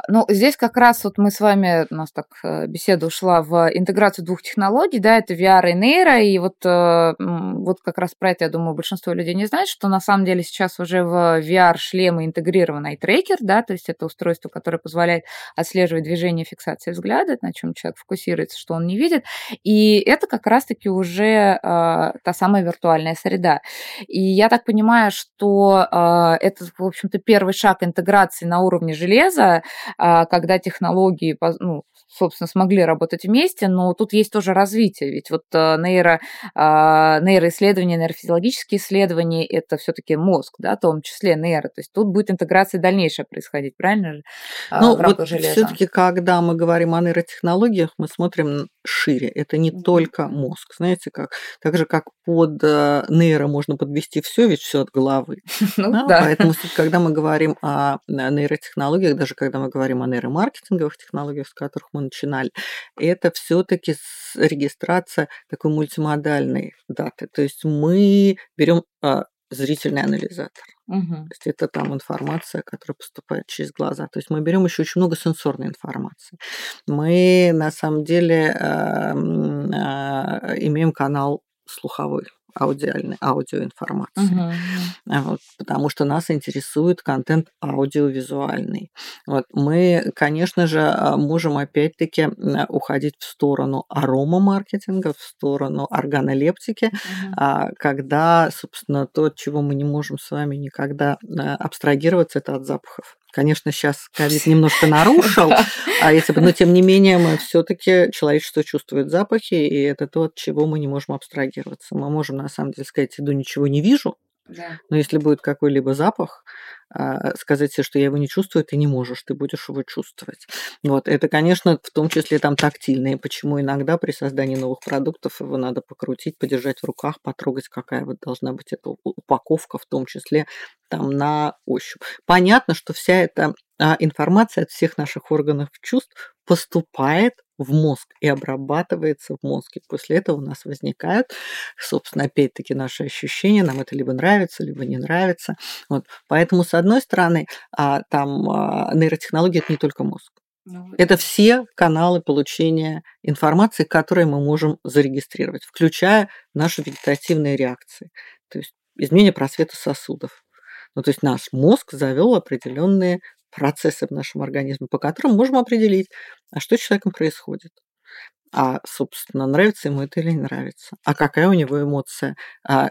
[SPEAKER 1] Ну, здесь как раз вот мы с вами, у нас так э, беседа ушла в интеграцию двух технологий, да, это VR и нейро, и вот, э, вот как раз про это, я думаю, большинство людей не знает, что на самом деле сейчас уже в VR-шлемы интегрирован ай-трекер, да, то есть это устройство, которое позволяет отслеживать движение фиксации взгляда, на чем человек фокусируется, что он не видит, и это как раз-таки уже э, та самая виртуальная среда. И я так понимаю, что э, это, в общем-то, первый шаг интеграции на уровне железа, когда технологии ну, собственно, смогли работать вместе, но тут есть тоже развитие, ведь вот э, нейро, а, нейроисследования, нейрофизиологические исследования – это все таки мозг, да, в том числе нейро, то есть тут будет интеграция дальнейшая происходить, правильно же?
[SPEAKER 2] А, ну, вот все таки когда мы говорим о нейротехнологиях, мы смотрим шире, это не только мозг, знаете, как, так же, как под э, нейро можно подвести все, ведь все от головы. Ну, да? Да. Поэтому, когда мы говорим о нейротехнологиях, даже когда мы говорим о нейромаркетинговых технологиях, с которых мы начинали, это все-таки регистрация такой мультимодальной даты. То есть мы берем а, зрительный анализатор.
[SPEAKER 1] Угу.
[SPEAKER 2] То есть это там информация, которая поступает через глаза. То есть мы берем еще очень много сенсорной информации. Мы на самом деле э, э, имеем канал слуховой аудиальной аудиоинформации.
[SPEAKER 1] Угу.
[SPEAKER 2] Вот, потому что нас интересует контент аудиовизуальный. Вот, мы, конечно же, а, можем опять-таки уходить в сторону аромамаркетинга, в сторону органолептики, угу. когда, собственно, то, от чего мы не можем с вами никогда абстрагироваться, это от запахов. Конечно, сейчас ковид немножко нарушил, а если бы, но тем не менее мы все-таки человечество чувствует запахи, и это то, от чего мы не можем абстрагироваться. Мы можем на самом деле сказать, иду ничего не вижу, Но если будет какой-либо запах, а, сказать себе, что я его не чувствую, ты не можешь, ты будешь его чувствовать. Вот. Это, конечно, в том числе там тактильные, почему иногда при создании новых продуктов его надо покрутить, подержать в руках, потрогать, какая вот должна быть эта упаковка, в том числе там на ощупь. Понятно, что вся эта а, информация от всех наших органов чувств поступает в мозг и обрабатывается в мозге. После этого у нас возникают, собственно, опять-таки наши ощущения, нам это либо нравится, либо не нравится. Вот. Поэтому, с одной стороны, а, там а, нейротехнология – это не только мозг.
[SPEAKER 1] Ну,
[SPEAKER 2] это все каналы получения информации, которые мы можем зарегистрировать, включая наши вегетативные реакции, то есть изменение просвета сосудов. Ну, то есть наш мозг завел определенные процессы в нашем организме, по которым можем определить, а что с человеком происходит. А, собственно, нравится ему это или не нравится. А какая у него эмоция, а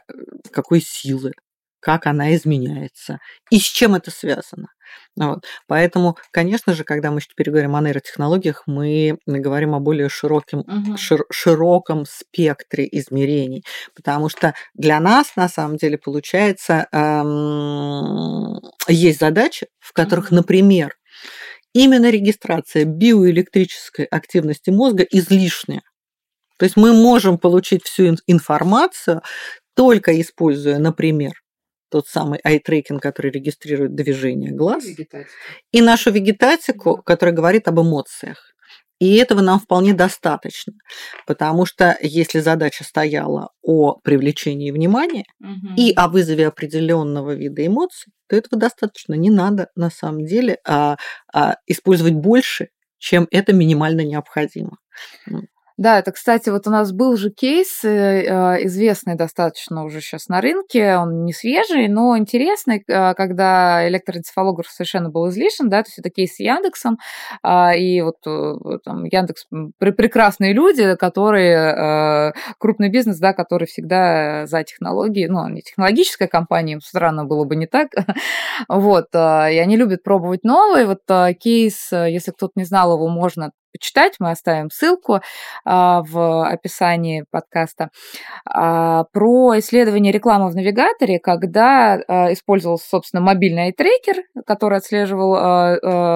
[SPEAKER 2] какой силы, как она изменяется и с чем это связано. Вот. Поэтому, конечно же, когда мы теперь говорим о нейротехнологиях, мы говорим о более широким,
[SPEAKER 1] угу.
[SPEAKER 2] шир, широком спектре измерений, потому что для нас, на самом деле, получается, эм, есть задачи, в которых, угу. например, именно регистрация биоэлектрической активности мозга излишняя. То есть мы можем получить всю информацию, только используя, например, тот самый eye-tracking, который регистрирует движение глаз, и нашу вегетатику, которая говорит об эмоциях. И этого нам вполне достаточно, потому что если задача стояла о привлечении внимания
[SPEAKER 1] угу.
[SPEAKER 2] и о вызове определенного вида эмоций, то этого достаточно. Не надо на самом деле а, а, использовать больше, чем это минимально необходимо.
[SPEAKER 1] Да, это, кстати, вот у нас был же кейс, э, э, известный достаточно уже сейчас на рынке, он не свежий, но интересный, э, когда электроэнцефалограф совершенно был излишен, да, то есть это кейс с Яндексом, а, и вот там Яндекс прекрасные люди, которые, крупный бизнес, да, который всегда за технологии, ну, не технологическая компания, им странно было бы не так, вот, и они любят пробовать новые, вот кейс, если кто-то не знал его, можно почитать. Мы оставим ссылку а, в описании подкаста. А, про исследование рекламы в навигаторе, когда а, использовался, собственно, мобильный трекер, который отслеживал,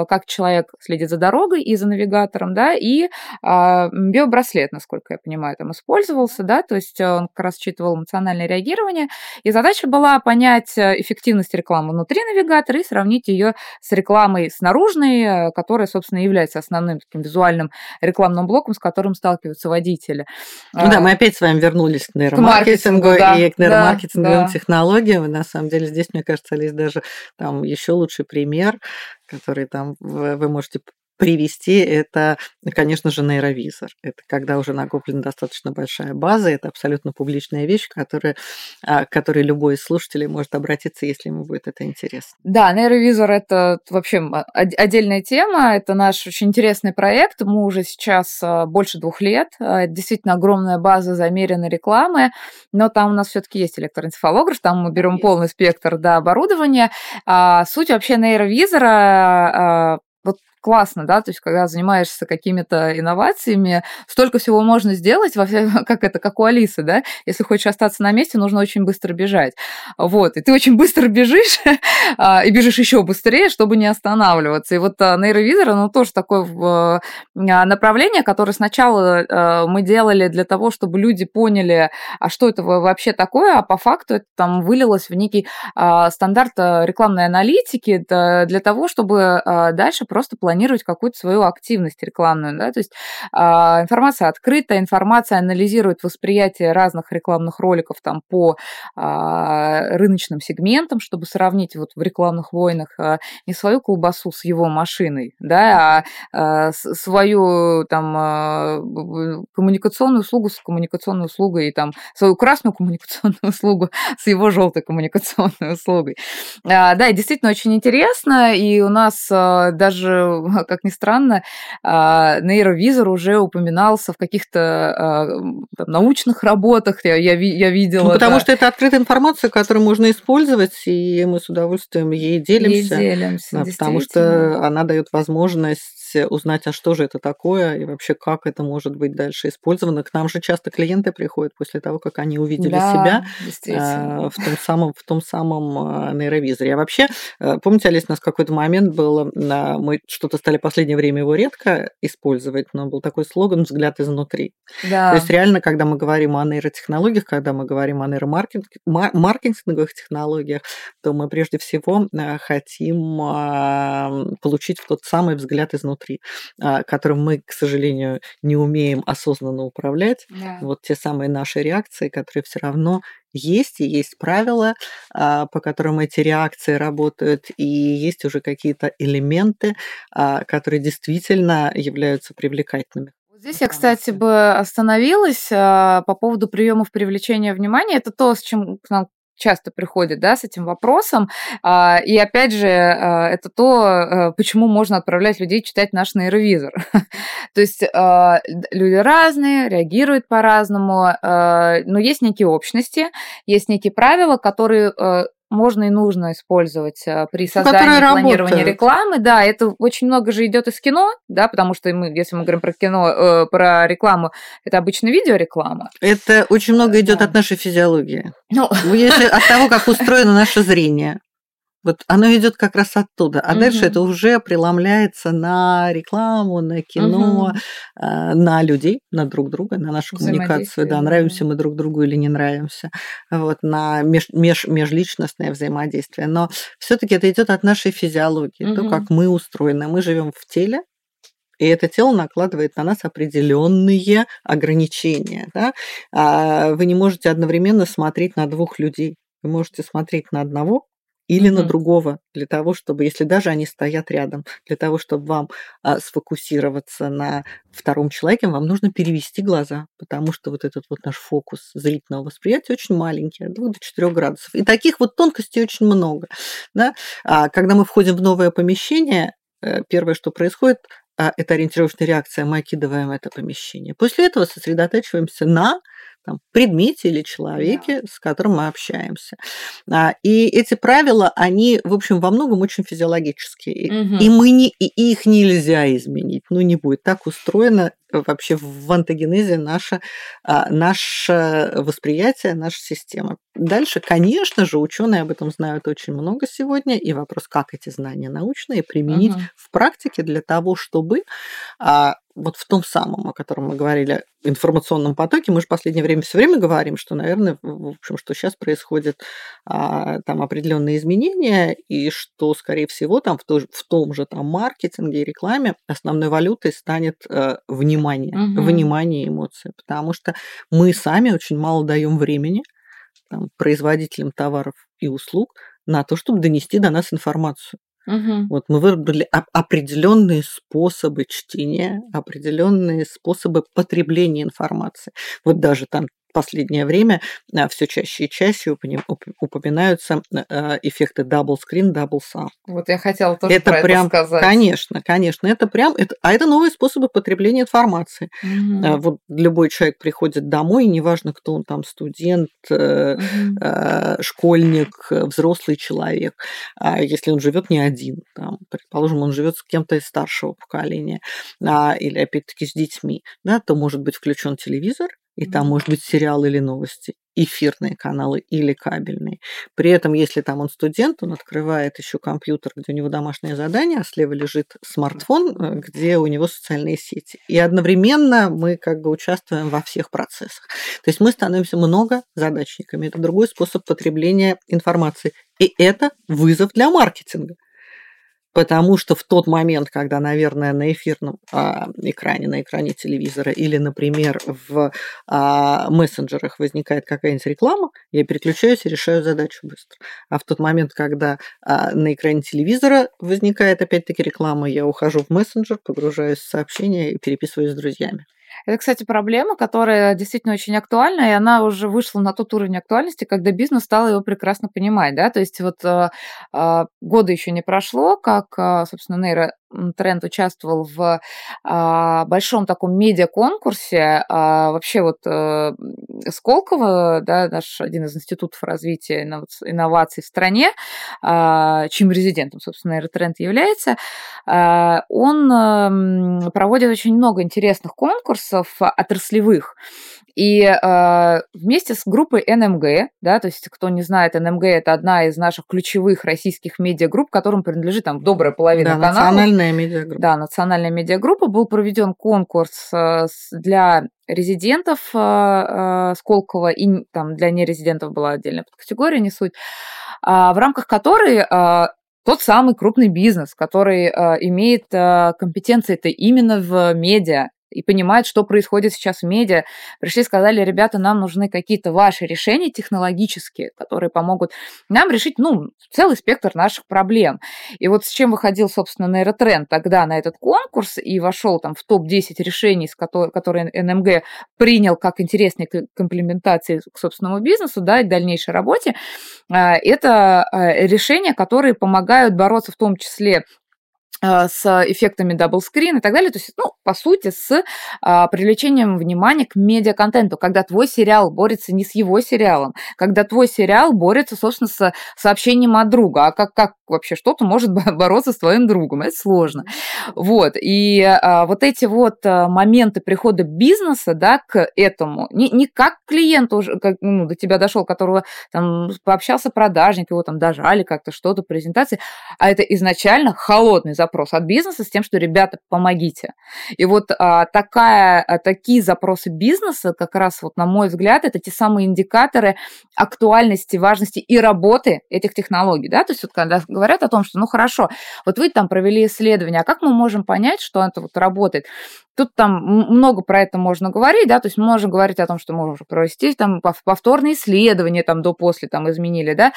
[SPEAKER 1] как человек следит за дорогой и за навигатором, да, и биобраслет, насколько я понимаю, там использовался, да, то есть он как раз считывал эмоциональное реагирование. И задача была понять эффективность рекламы внутри навигатора и сравнить ее с рекламой снаружной, которая, собственно, является основным таким визуальным визуальным рекламным блоком, с которым сталкиваются водители.
[SPEAKER 2] Ну да, мы опять с вами вернулись к нейромаркетингу к да, и к нейромаркетинговым да, технологиям. На самом деле здесь, мне кажется, есть даже там еще лучший пример, который там вы можете привести, это, конечно же, нейровизор. Это когда уже накоплена достаточно большая база, это абсолютно публичная вещь, которая, а, к которой любой из слушателей может обратиться, если ему будет это интересно.
[SPEAKER 1] Да, нейровизор – это вообще отдельная тема, это наш очень интересный проект, мы уже сейчас а, больше двух лет, а, это действительно огромная база замеренной рекламы, но там у нас все таки есть электроэнцефалограф, там мы берем полный спектр да, оборудования. Суть вообще нейровизора классно, да, то есть когда занимаешься какими-то инновациями, столько всего можно сделать, во все, как это, как у Алисы, да, если хочешь остаться на месте, нужно очень быстро бежать, вот, и ты очень быстро бежишь, а, и бежишь еще быстрее, чтобы не останавливаться, и вот а, нейровизор, оно тоже такое а, направление, которое сначала мы делали для того, чтобы люди поняли, а что это вообще такое, а по факту это там вылилось в некий стандарт рекламной аналитики для того, чтобы дальше просто планировать планировать какую-то свою активность рекламную, да, то есть а, информация открыта, информация анализирует восприятие разных рекламных роликов там по а, рыночным сегментам, чтобы сравнить вот в рекламных войнах а, не свою колбасу с его машиной, да, а свою там коммуникационную услугу с коммуникационной услугой и там свою красную коммуникационную услугу с его желтой коммуникационной услугой. Да, и действительно очень интересно, и у нас даже, как ни странно, нейровизор уже упоминался в каких-то там, научных работах, я, я, я видела. Ну,
[SPEAKER 2] потому да. что это открытая информация, которую можно использовать, и мы с удовольствием ей делимся.
[SPEAKER 1] Ей делимся,
[SPEAKER 2] да, потому что она дает возможность узнать, а что же это такое, и вообще как это может быть дальше использовано. К нам же часто клиенты приходят после того, как они увидели
[SPEAKER 1] да,
[SPEAKER 2] себя э, в том самом, в том самом э, нейровизоре. А вообще, э, помните, Олесь, у нас какой-то момент был, мы что-то стали в последнее время его редко использовать, но был такой слоган «взгляд изнутри».
[SPEAKER 1] Да.
[SPEAKER 2] То есть реально, когда мы говорим о нейротехнологиях, когда мы говорим о нейромаркетинговых технологиях, то мы прежде всего хотим получить тот самый взгляд изнутри внутри, а, которым мы, к сожалению, не умеем осознанно управлять.
[SPEAKER 1] Да.
[SPEAKER 2] Вот те самые наши реакции, которые все равно есть, и есть правила, а, по которым эти реакции работают, и есть уже какие-то элементы, а, которые действительно являются привлекательными.
[SPEAKER 1] Здесь я, кстати, бы остановилась по поводу приемов привлечения внимания. Это то, с чем к нам часто приходят да, с этим вопросом. А, и опять же, а, это то, а, почему можно отправлять людей читать наш нейровизор. то есть люди разные, реагируют по-разному, но есть некие общности, есть некие правила, которые можно и нужно использовать э, при создании и планировании рекламы. Да, это очень много же идет из кино, да, потому что мы, если мы говорим про кино, э, про рекламу, это обычно видеореклама.
[SPEAKER 2] Это очень много идет да. от нашей физиологии. Ну, если от того, как устроено наше зрение. Вот оно идет как раз оттуда. А угу. дальше это уже преломляется на рекламу, на кино, угу. на людей, на друг друга, на нашу коммуникацию. Да, нравимся мы друг другу или не нравимся. Вот, на меж, меж, межличностное взаимодействие. Но все-таки это идет от нашей физиологии, угу. то, как мы устроены. Мы живем в теле, и это тело накладывает на нас определенные ограничения. Да? А вы не можете одновременно смотреть на двух людей. Вы можете смотреть на одного, или mm-hmm. на другого, для того, чтобы, если даже они стоят рядом, для того, чтобы вам а, сфокусироваться на втором человеке, вам нужно перевести глаза, потому что вот этот вот наш фокус зрительного восприятия очень маленький, от 2 до 4 градусов. И таких вот тонкостей очень много. Да? А когда мы входим в новое помещение, э, первое, что происходит, а, это ориентировочная реакция, мы окидываем это помещение. После этого сосредотачиваемся на там, предмете или человеке, да. с которым мы общаемся. А, и эти правила, они, в общем, во многом очень физиологические. Угу. И, мы не, и их нельзя изменить. Ну, не будет. Так устроено вообще в антогенезе наше, а, наше восприятие, наша система. Дальше, конечно же, ученые об этом знают очень много сегодня, и вопрос, как эти знания научные применить угу. в практике для того, чтобы а, вот в том самом, о котором мы говорили, информационном потоке, мы же в последнее время все время говорим, что, наверное, в общем, что сейчас происходят а, там определенные изменения, и что, скорее всего, там в, то, в том же там маркетинге и рекламе основной валютой станет а, внимание, угу. внимание и эмоции, потому что мы сами очень мало даем времени там, производителям товаров и услуг на то, чтобы донести до нас информацию.
[SPEAKER 1] Угу.
[SPEAKER 2] Вот мы выбрали определенные способы чтения, определенные способы потребления информации. Вот даже там последнее время а, все чаще и чаще упоминаются а, эффекты double screen, double sound.
[SPEAKER 1] Вот я хотела тоже
[SPEAKER 2] это
[SPEAKER 1] про
[SPEAKER 2] прям,
[SPEAKER 1] это сказать.
[SPEAKER 2] Конечно, конечно, это прям, это, а это новые способы потребления информации.
[SPEAKER 1] Угу.
[SPEAKER 2] Вот любой человек приходит домой, неважно, кто он там, студент, угу. школьник, взрослый человек, если он живет не один, там, предположим, он живет с кем-то из старшего поколения, или опять-таки с детьми, да, то может быть включен телевизор, и там может быть сериал или новости, эфирные каналы или кабельные. При этом, если там он студент, он открывает еще компьютер, где у него домашнее задание, а слева лежит смартфон, э, где у него социальные сети. И одновременно мы как бы участвуем во всех процессах. То есть мы становимся много задачниками. Это другой способ потребления информации. И это вызов для маркетинга. Потому что в тот момент, когда, наверное, на эфирном а, экране, на экране телевизора или, например, в а, мессенджерах возникает какая-нибудь реклама, я переключаюсь и решаю задачу быстро. А в тот момент, когда а, на экране телевизора возникает опять-таки реклама, я ухожу в мессенджер, погружаюсь в сообщения и переписываюсь с друзьями.
[SPEAKER 1] Это, кстати, проблема, которая действительно очень актуальна, и она уже вышла на тот уровень актуальности, когда бизнес стал его прекрасно понимать, да, то есть вот э, э, года еще не прошло, как, э, собственно, нейро Тренд участвовал в а, большом таком медиа-конкурсе. А, вообще вот а, Сколково, да, наш один из институтов развития инноваций в стране, а, чьим резидентом, собственно, Аэротренд является, а, он а, проводит очень много интересных конкурсов отраслевых. И э, вместе с группой НМГ, да, то есть кто не знает, НМГ это одна из наших ключевых российских медиагрупп, которым принадлежит там добрая половина да, каналов.
[SPEAKER 2] Национальная медиагруппа.
[SPEAKER 1] Да, национальная медиагруппа. Был проведен конкурс э, для резидентов э, э, Сколково, и там для нерезидентов была отдельная категория, не суть, э, в рамках которой тот самый крупный бизнес, который имеет компетенции это именно в медиа, и понимают, что происходит сейчас в медиа. Пришли, сказали, ребята, нам нужны какие-то ваши решения технологические, которые помогут нам решить, ну, целый спектр наших проблем. И вот с чем выходил, собственно, нейротренд тогда на этот конкурс и вошел там в топ-10 решений, с которые, которые НМГ принял как интересные комплементации к собственному бизнесу, да, и дальнейшей работе, а, это а, решения, которые помогают бороться в том числе с эффектами double screen и так далее. То есть, ну, по сути, с а, привлечением внимания к медиаконтенту, когда твой сериал борется не с его сериалом, когда твой сериал борется, собственно, с сообщением от друга. А как, как вообще что-то может бороться с твоим другом? Это сложно. Вот. И а, вот эти вот а, моменты прихода бизнеса, да, к этому, не, не как клиент уже, как, ну, до тебя дошел, которого там пообщался продажник, его там дожали как-то что-то, презентации, а это изначально холодный запрос запрос от бизнеса с тем, что, ребята, помогите. И вот а, такая, а, такие запросы бизнеса, как раз вот на мой взгляд, это те самые индикаторы актуальности, важности и работы этих технологий, да, то есть вот когда говорят о том, что, ну, хорошо, вот вы там провели исследование, а как мы можем понять, что это вот работает? Тут там много про это можно говорить, да, то есть можем говорить о том, что можно провести там повторные исследования там до-после там изменили, да.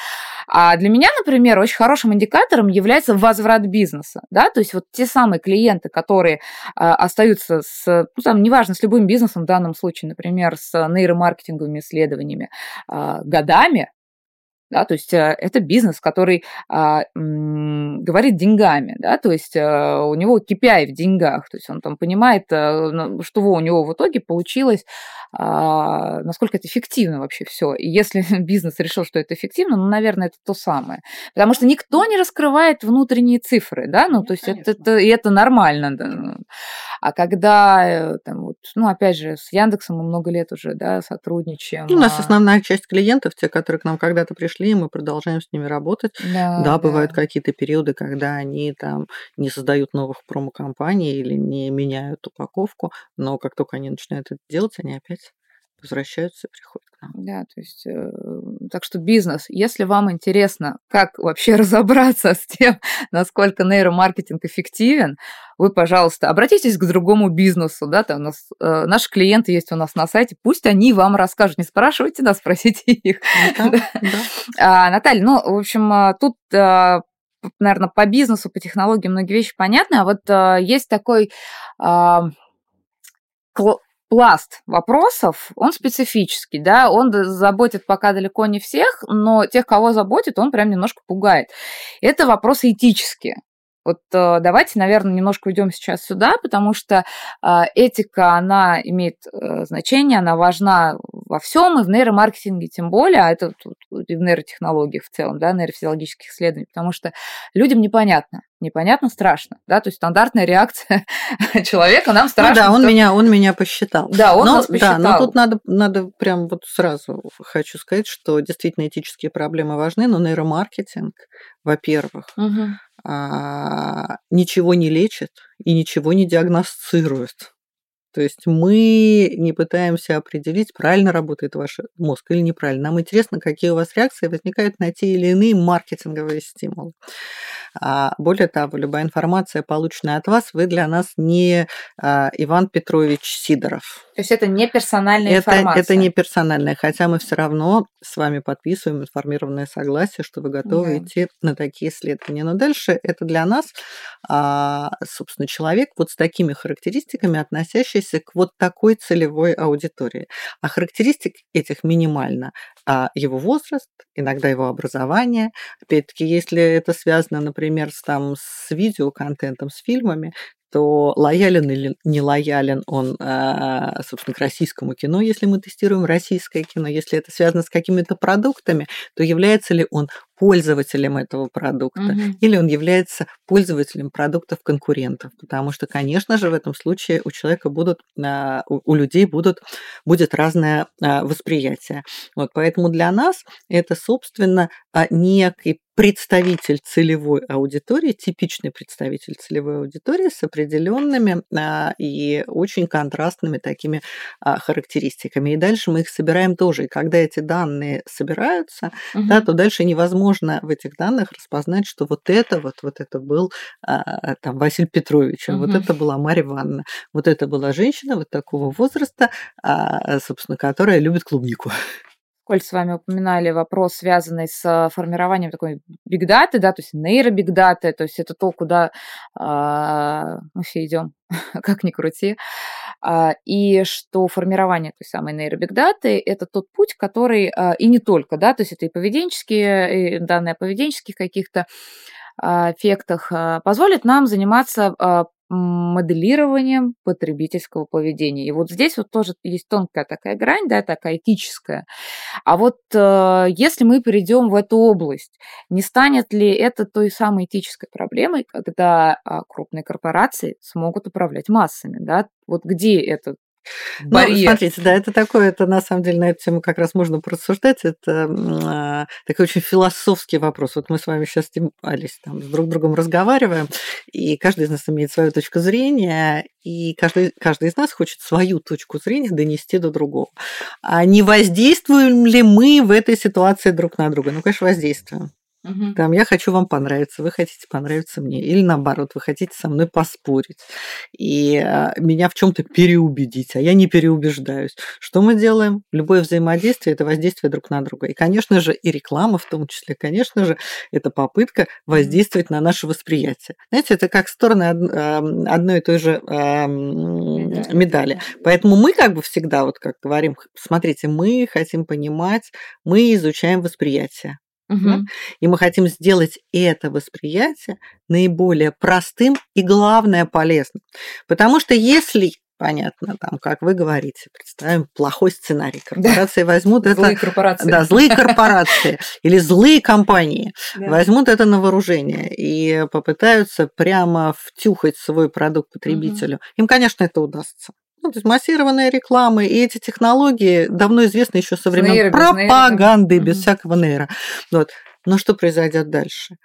[SPEAKER 1] А для меня, например, очень хорошим индикатором является возврат бизнеса, да, то есть вот те самые клиенты, которые а, остаются с, ну, там, неважно, с любым бизнесом в данном случае, например, с нейромаркетинговыми исследованиями а, годами, да, то есть э, это бизнес, который а, м, говорит деньгами, да, то есть а, у него KPI в деньгах, то есть он там понимает, а, что у него в итоге получилось, а, насколько это эффективно вообще все. И если бизнес решил, что это эффективно, ну, наверное, это то самое. Потому что никто не раскрывает внутренние цифры, да, ну, то есть это, это, и это нормально. Да. А когда, там, вот, ну, опять же, с Яндексом мы много лет уже, да, сотрудничаем.
[SPEAKER 2] Ну, у нас основная часть клиентов, те, которые к нам когда-то пришли, пришли, мы продолжаем с ними работать. Да, да, да. бывают какие-то периоды, когда они там не создают новых промо-компаний или не меняют упаковку, но как только они начинают это делать, они опять возвращаются и приходят к нам.
[SPEAKER 1] Да, то есть, э, так что бизнес, если вам интересно, как вообще разобраться с тем, насколько нейромаркетинг эффективен, вы, пожалуйста, обратитесь к другому бизнесу, да, там у нас, э, наши клиенты есть у нас на сайте, пусть они вам расскажут, не спрашивайте нас, спросите их. Да, да. А, Наталья, ну, в общем, а, тут а, наверное, по бизнесу, по технологиям многие вещи понятны, а вот а, есть такой а, пласт вопросов, он специфический, да, он заботит пока далеко не всех, но тех, кого заботит, он прям немножко пугает. Это вопросы этические. Вот э, давайте, наверное, немножко уйдем сейчас сюда, потому что э, этика, она имеет э, значение, она важна во всем, и в нейромаркетинге тем более, а это и в нейротехнологиях в целом, да, нейрофизиологических исследований, потому что людям непонятно, непонятно, страшно, да, то есть стандартная реакция человека, нам страшно.
[SPEAKER 2] Ну да, он, что... меня, он меня посчитал.
[SPEAKER 1] Да, он но, нас посчитал.
[SPEAKER 2] Да, но тут надо, надо прям вот сразу хочу сказать, что действительно этические проблемы важны, но нейромаркетинг, во-первых, угу. а, ничего не лечит и ничего не диагностирует. То есть мы не пытаемся определить, правильно работает ваш мозг или неправильно. Нам интересно, какие у вас реакции возникают на те или иные маркетинговые стимулы. А более того, любая информация, полученная от вас, вы для нас не а, Иван Петрович Сидоров.
[SPEAKER 1] То есть это не персональная
[SPEAKER 2] это,
[SPEAKER 1] информация?
[SPEAKER 2] Это не персональная, хотя мы все равно с вами подписываем информированное согласие, что вы готовы да. идти на такие исследования. Но дальше это для нас, а, собственно, человек вот с такими характеристиками, относящийся к вот такой целевой аудитории. А характеристик этих минимально. А его возраст, иногда его образование. Опять-таки, если это связано, например, с, там, с видеоконтентом, с фильмами, то лоялен или не лоялен он, а, собственно, к российскому кино, если мы тестируем российское кино, если это связано с какими-то продуктами, то является ли он пользователем этого продукта, угу. или он является пользователем продуктов конкурентов, потому что, конечно же, в этом случае у человека будут, а, у людей будут, будет разное а, восприятие. Вот, поэтому для нас это, собственно, некий представитель целевой аудитории, типичный представитель целевой аудитории с определенными а, и очень контрастными такими а, характеристиками. И дальше мы их собираем тоже. И когда эти данные собираются, угу. да, то дальше невозможно в этих данных распознать, что вот это вот, вот это был а, там Василий Петрович, угу. вот это была Марья Ивановна, вот это была женщина вот такого возраста, а, собственно, которая любит клубнику.
[SPEAKER 1] Коль с вами упоминали вопрос, связанный с а, формированием такой бигдаты, да, то есть нейробигдаты, то есть это то, куда а, мы все идем, как ни крути, а, и что формирование той самой нейробигдаты – это тот путь, который, и не только, да, то есть это и поведенческие, и данные о поведенческих каких-то эффектах а, позволит нам заниматься моделированием потребительского поведения. И вот здесь вот тоже есть тонкая такая грань, да, такая этическая. А вот э, если мы перейдем в эту область, не станет ли это той самой этической проблемой, когда э, крупные корпорации смогут управлять массами, да? Вот где этот
[SPEAKER 2] барьер. Ну, смотрите, да, это такое, это на самом деле на эту тему как раз можно порассуждать. Это а, такой очень философский вопрос. Вот мы с вами сейчас, Алис, там, с друг другом разговариваем, и каждый из нас имеет свою точку зрения, и каждый, каждый из нас хочет свою точку зрения донести до другого. А не воздействуем ли мы в этой ситуации друг на друга? Ну, конечно, воздействуем. Угу. Там я хочу вам понравиться, вы хотите понравиться мне. Или наоборот, вы хотите со мной поспорить и а, меня в чем-то переубедить, а я не переубеждаюсь. Что мы делаем? Любое взаимодействие это воздействие друг на друга. И, конечно же, и реклама в том числе, конечно же, это попытка воздействовать на наше восприятие. Знаете, это как стороны одной и той же медали. Поэтому мы как бы всегда, вот как говорим, смотрите, мы хотим понимать, мы изучаем восприятие. Угу. Да? И мы хотим сделать это восприятие наиболее простым и, главное, полезным. Потому что если понятно, там, как вы говорите, представим плохой сценарий. Корпорации да. возьмут
[SPEAKER 1] злые
[SPEAKER 2] это...
[SPEAKER 1] Злые корпорации.
[SPEAKER 2] Да, злые корпорации или злые компании да. возьмут это на вооружение и попытаются прямо втюхать свой продукт потребителю. Угу. Им, конечно, это удастся. Ну, то есть массированная реклама и эти технологии давно известны еще со времен нейро, пропаганды, без, без всякого нейра. Вот. Но что произойдет дальше?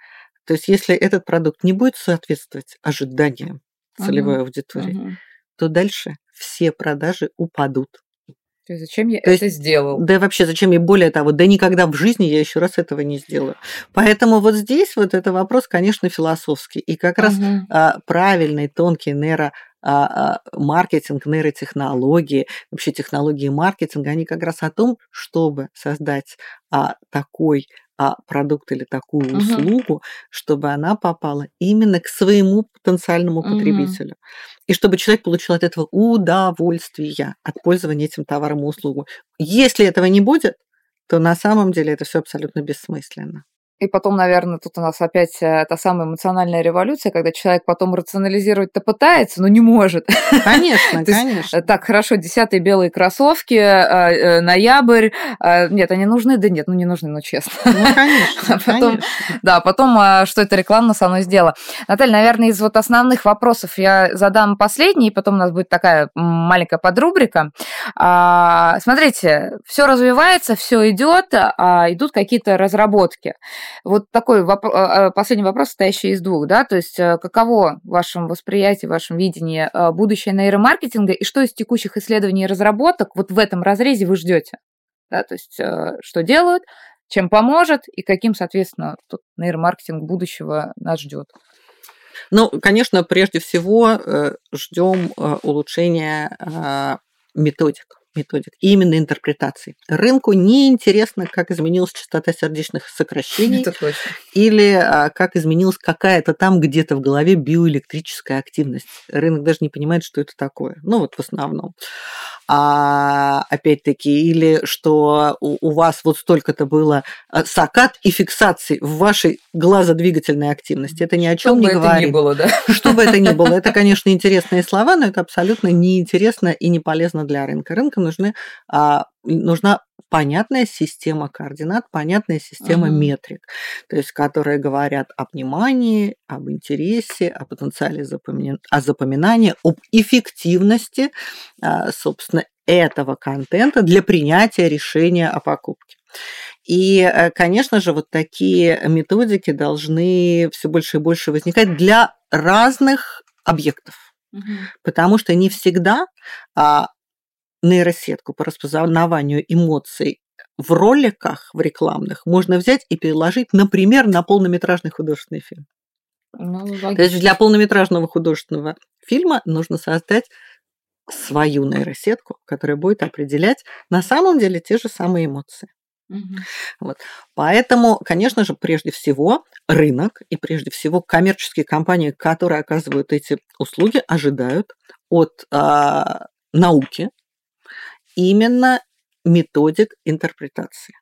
[SPEAKER 2] То есть, если этот продукт не будет соответствовать ожиданиям целевой угу. аудитории, угу. то дальше все продажи упадут.
[SPEAKER 1] То есть зачем я То это есть, сделал?
[SPEAKER 2] Да вообще зачем я более того, да никогда в жизни я еще раз этого не сделаю. Поэтому вот здесь вот это вопрос, конечно, философский. И как угу. раз а, правильный, тонкий нейро маркетинг, нейротехнологии, вообще технологии маркетинга, они как раз о том, чтобы создать а, такой а, продукт или такую угу. услугу, чтобы она попала именно к своему потенциальному потребителю. Угу. И чтобы человек получил от этого удовольствие от пользования этим товаром и услугой. Если этого не будет, то на самом деле это все абсолютно бессмысленно.
[SPEAKER 1] И потом, наверное, тут у нас опять э, та самая эмоциональная революция, когда человек потом рационализировать-то пытается, но не может.
[SPEAKER 2] Конечно, конечно.
[SPEAKER 1] Так, хорошо, десятые белые кроссовки, э, э, ноябрь. Нет, они нужны? Да нет, ну не нужны, ну честно.
[SPEAKER 2] Ну, конечно. А потом,
[SPEAKER 1] Да, потом, а, что это реклама со мной сделала. Наталья, наверное, из вот основных вопросов я задам последний, и потом у нас будет такая маленькая подрубрика. А, смотрите, все развивается, все идет, идут какие-то разработки. Вот такой воп- а, а, последний вопрос, стоящий из двух, да, то есть э, каково в вашем восприятии, в вашем видении э, будущее нейромаркетинга и что из текущих исследований и разработок вот в этом разрезе вы ждете? Да, то есть э, что делают, чем поможет и каким, соответственно, тут нейромаркетинг будущего нас ждет.
[SPEAKER 2] Ну, конечно, прежде всего ждем улучшения методик методик, именно интерпретаций. Рынку не интересно, как изменилась частота сердечных сокращений или а, как изменилась какая-то там где-то в голове биоэлектрическая активность. Рынок даже не понимает, что это такое. Ну вот в основном. А, опять-таки, или что у, у вас вот столько-то было а, сакат и фиксаций в вашей глазодвигательной активности. Это ни о чем
[SPEAKER 1] не
[SPEAKER 2] говорит. Что бы
[SPEAKER 1] это ни было, да?
[SPEAKER 2] Что бы это ни было. Это, конечно, интересные слова, но это абсолютно неинтересно и не полезно для рынка. Рынку нужны, а, нужна понятная система координат, понятная система uh-huh. метрик, то есть которые говорят о внимании, об интересе, о потенциале запомин... о запоминании, об эффективности, а, собственно, этого контента для принятия решения о покупке. И, э, конечно же, вот такие методики должны все больше и больше возникать для разных объектов. Угу. Потому что не всегда а, нейросетку по распознаванию эмоций в роликах, в рекламных, можно взять и переложить, например, на полнометражный художественный фильм. Ну, То есть для полнометражного художественного фильма нужно создать свою нейросетку, которая будет определять на самом деле те же самые эмоции. Угу. Вот. Поэтому, конечно же, прежде всего рынок и прежде всего коммерческие компании, которые оказывают эти услуги, ожидают от а, науки, именно методик интерпретации.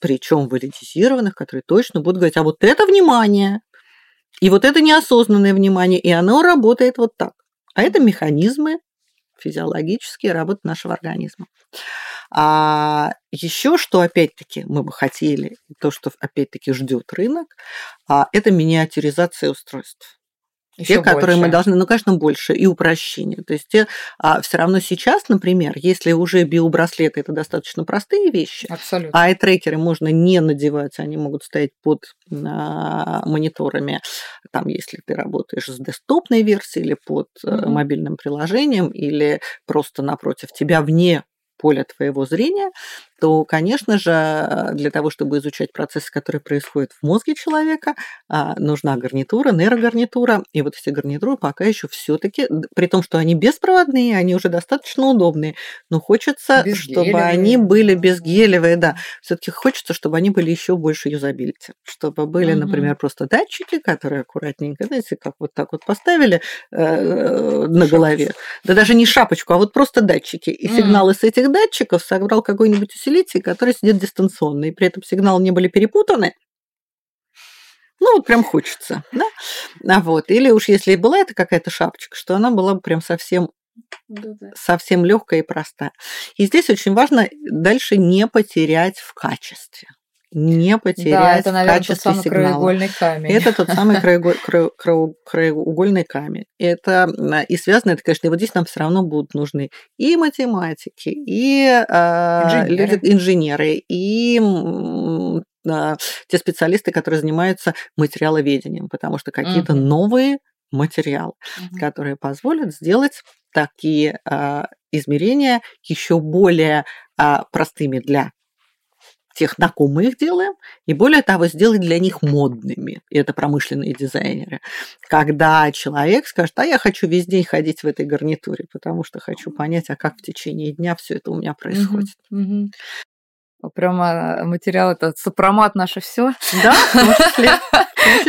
[SPEAKER 2] Причем валидизированных, которые точно будут говорить, а вот это внимание, и вот это неосознанное внимание, и оно работает вот так. А это механизмы физиологические работы нашего организма. А еще что, опять-таки, мы бы хотели, то, что опять-таки ждет рынок, а, это миниатюризация устройств. Еще те, больше. которые мы должны, ну, конечно, больше, и упрощение. То есть те, а, все равно сейчас, например, если уже биобраслеты это достаточно простые вещи, Абсолютно. а и трекеры можно не надевать, они могут стоять под а, мониторами, там, если ты работаешь с десктопной версией или под mm-hmm. мобильным приложением, или просто напротив тебя вне поля твоего зрения, то, конечно же, для того, чтобы изучать процессы, которые происходят в мозге человека, а, нужна гарнитура, нейрогарнитура. И вот эти гарнитуры пока еще все-таки, при том, что они беспроводные, они уже достаточно удобные, но хочется, чтобы они были безгелевые, да. Все-таки хочется, чтобы они были еще больше юзабилити, чтобы были, угу. например, просто датчики, которые аккуратненько, знаете, как вот так вот поставили э, на голове. Да даже не шапочку, а вот просто датчики. И сигналы с этих датчиков собрал какой-нибудь усилитель, который сидит дистанционно, и при этом сигналы не были перепутаны, ну, вот прям хочется, да? А вот. Или уж если и была это какая-то шапочка, что она была бы прям совсем совсем легкая и простая. И здесь очень важно дальше не потерять в качестве не потерять да, это, наверное, тот самый сигнала.
[SPEAKER 1] краеугольный камень.
[SPEAKER 2] Это тот самый краеугольный камень. Это и связано это, конечно, и вот здесь нам все равно будут нужны и математики, и а, инженеры, люди, инженеры и а, те специалисты, которые занимаются материаловедением, потому что какие-то угу. новые материалы, угу. которые позволят сделать такие а, измерения еще более простыми для тех, на ком мы их делаем, и более того, сделать для них модными. И это промышленные дизайнеры. Когда человек скажет, а я хочу весь день ходить в этой гарнитуре, потому что хочу понять, а как в течение дня все это у меня происходит.
[SPEAKER 1] Прямо материал это сопромат наше все.
[SPEAKER 2] Да, в том числе.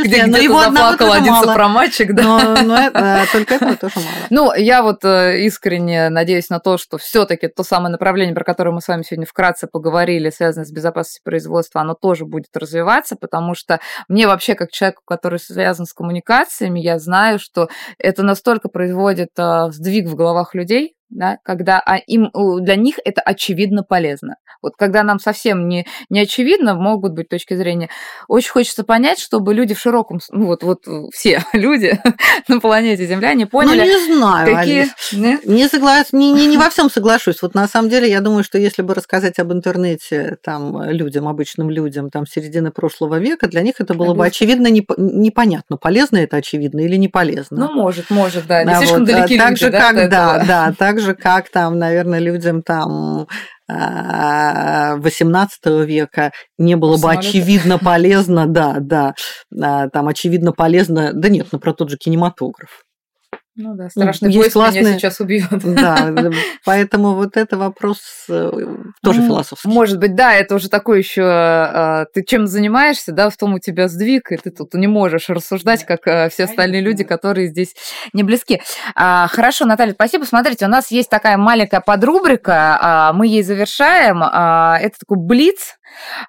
[SPEAKER 1] Где но его заплакал один мало. сопроматчик, да.
[SPEAKER 2] Но, но это, только этого тоже мало.
[SPEAKER 1] Ну, я вот э, искренне надеюсь на то, что все таки то самое направление, про которое мы с вами сегодня вкратце поговорили, связанное с безопасностью производства, оно тоже будет развиваться, потому что мне вообще, как человеку, который связан с коммуникациями, я знаю, что это настолько производит э, сдвиг в головах людей, да, когда а, им, для них это очевидно полезно. Вот когда нам совсем не, не очевидно, могут быть точки зрения, очень хочется понять, чтобы люди в широком, ну вот, вот все люди на планете Земля не поняли.
[SPEAKER 2] Ну, не знаю, какие... Не, не, соглас... не, не, не во всем соглашусь. Вот на самом деле я думаю, что если бы рассказать об интернете там людям, обычным людям, там середины прошлого века, для них это было бы очевидно неп... непонятно, полезно это очевидно или не полезно.
[SPEAKER 1] Ну, может, может, да. Не да, слишком вот, далеки
[SPEAKER 2] так
[SPEAKER 1] люди,
[SPEAKER 2] же,
[SPEAKER 1] да,
[SPEAKER 2] как, да, да, так же, как там, наверное, людям там XVIII а, века не было бы очевидно полезно, да, да, а, там очевидно полезно, да нет, ну про тот же кинематограф.
[SPEAKER 1] Ну да, страшный ну, поезд классные... меня сейчас убьет.
[SPEAKER 2] Да, поэтому вот это вопрос э, тоже ну, философский.
[SPEAKER 1] Может быть, да, это уже такой еще, а, ты чем занимаешься, да, в том у тебя сдвиг, и ты тут не можешь рассуждать, как э, все остальные люди, которые здесь не близки. А, хорошо, Наталья, спасибо. Смотрите, у нас есть такая маленькая подрубрика, а, мы ей завершаем. Это такой блиц.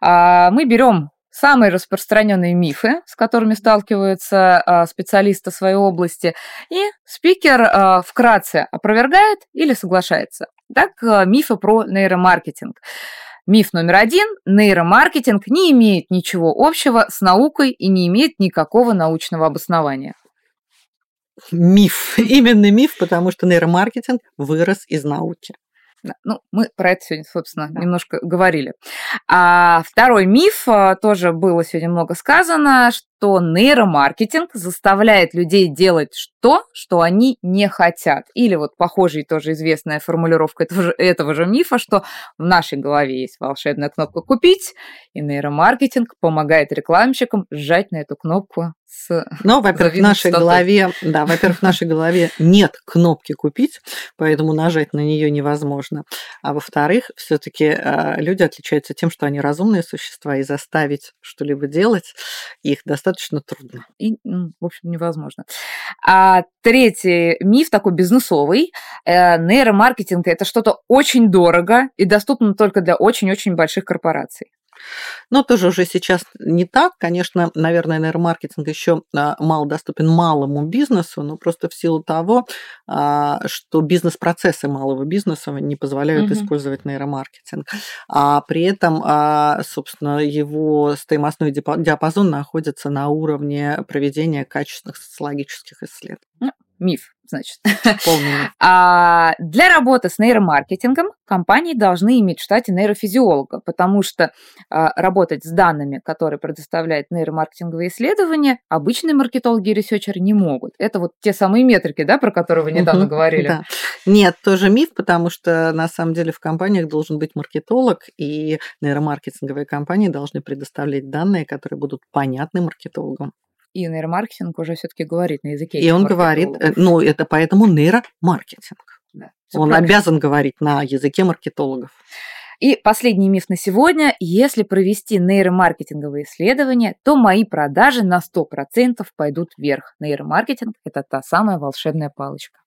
[SPEAKER 1] Мы берем самые распространенные мифы, с которыми сталкиваются а, специалисты своей области, и спикер а, вкратце опровергает или соглашается. Так, а, мифы про нейромаркетинг. Миф номер один – нейромаркетинг не имеет ничего общего с наукой и не имеет никакого научного обоснования.
[SPEAKER 2] Миф. Именно миф, потому что нейромаркетинг вырос из науки.
[SPEAKER 1] Ну, мы про это сегодня, собственно, да. немножко говорили. А второй миф, а, тоже было сегодня много сказано, что нейромаркетинг заставляет людей делать то, что они не хотят. Или вот похожая тоже известная формулировка этого же, этого же мифа, что в нашей голове есть волшебная кнопка «Купить», и нейромаркетинг помогает рекламщикам сжать на эту кнопку с
[SPEAKER 2] Ну, во-первых, в нашей голове, да, во-первых, в нашей голове нет кнопки «Купить», поэтому нажать на нее невозможно. А во-вторых, все-таки э, люди отличаются тем, что они разумные существа, и заставить что-либо делать их достаточно достаточно трудно.
[SPEAKER 1] И, в общем, невозможно. А третий миф такой бизнесовый. Э, нейромаркетинг – это что-то очень дорого и доступно только для очень-очень больших корпораций.
[SPEAKER 2] Но тоже уже сейчас не так. Конечно, наверное, нейромаркетинг еще а, мало доступен малому бизнесу, но просто в силу того, а, что бизнес-процессы малого бизнеса не позволяют угу. использовать нейромаркетинг. А при этом, а, собственно, его стоимостной диапазон находится на уровне проведения качественных социологических исследований. Ну,
[SPEAKER 1] миф значит. А для работы с нейромаркетингом компании должны иметь в штате нейрофизиолога, потому что а, работать с данными, которые предоставляют нейромаркетинговые исследования, обычные маркетологи и ресерчеры не могут. Это вот те самые метрики, да, про которые вы недавно говорили. Да.
[SPEAKER 2] Нет, тоже миф, потому что на самом деле в компаниях должен быть маркетолог, и нейромаркетинговые компании должны предоставлять данные, которые будут понятны маркетологам.
[SPEAKER 1] И нейромаркетинг уже все-таки говорит на языке.
[SPEAKER 2] И он говорит, э, ну, это поэтому нейромаркетинг. Да, он правильно. обязан говорить на языке маркетологов.
[SPEAKER 1] И последний миф на сегодня. Если провести нейромаркетинговые исследования, то мои продажи на 100% пойдут вверх. Нейромаркетинг – это та самая волшебная палочка.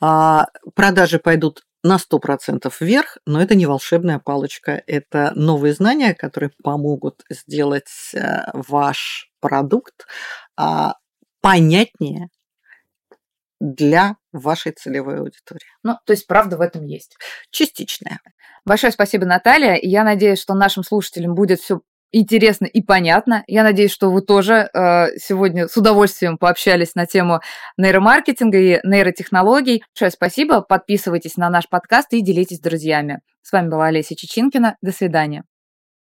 [SPEAKER 2] А, продажи пойдут на 100% вверх, но это не волшебная палочка, это новые знания, которые помогут сделать э, ваш продукт а, понятнее для вашей целевой аудитории.
[SPEAKER 1] Ну, то есть правда в этом есть.
[SPEAKER 2] Частичная.
[SPEAKER 1] Большое спасибо, Наталья. Я надеюсь, что нашим слушателям будет все интересно и понятно. Я надеюсь, что вы тоже э, сегодня с удовольствием пообщались на тему нейромаркетинга и нейротехнологий. Большое спасибо. Подписывайтесь на наш подкаст и делитесь с друзьями. С вами была Олеся Чечинкина. До свидания.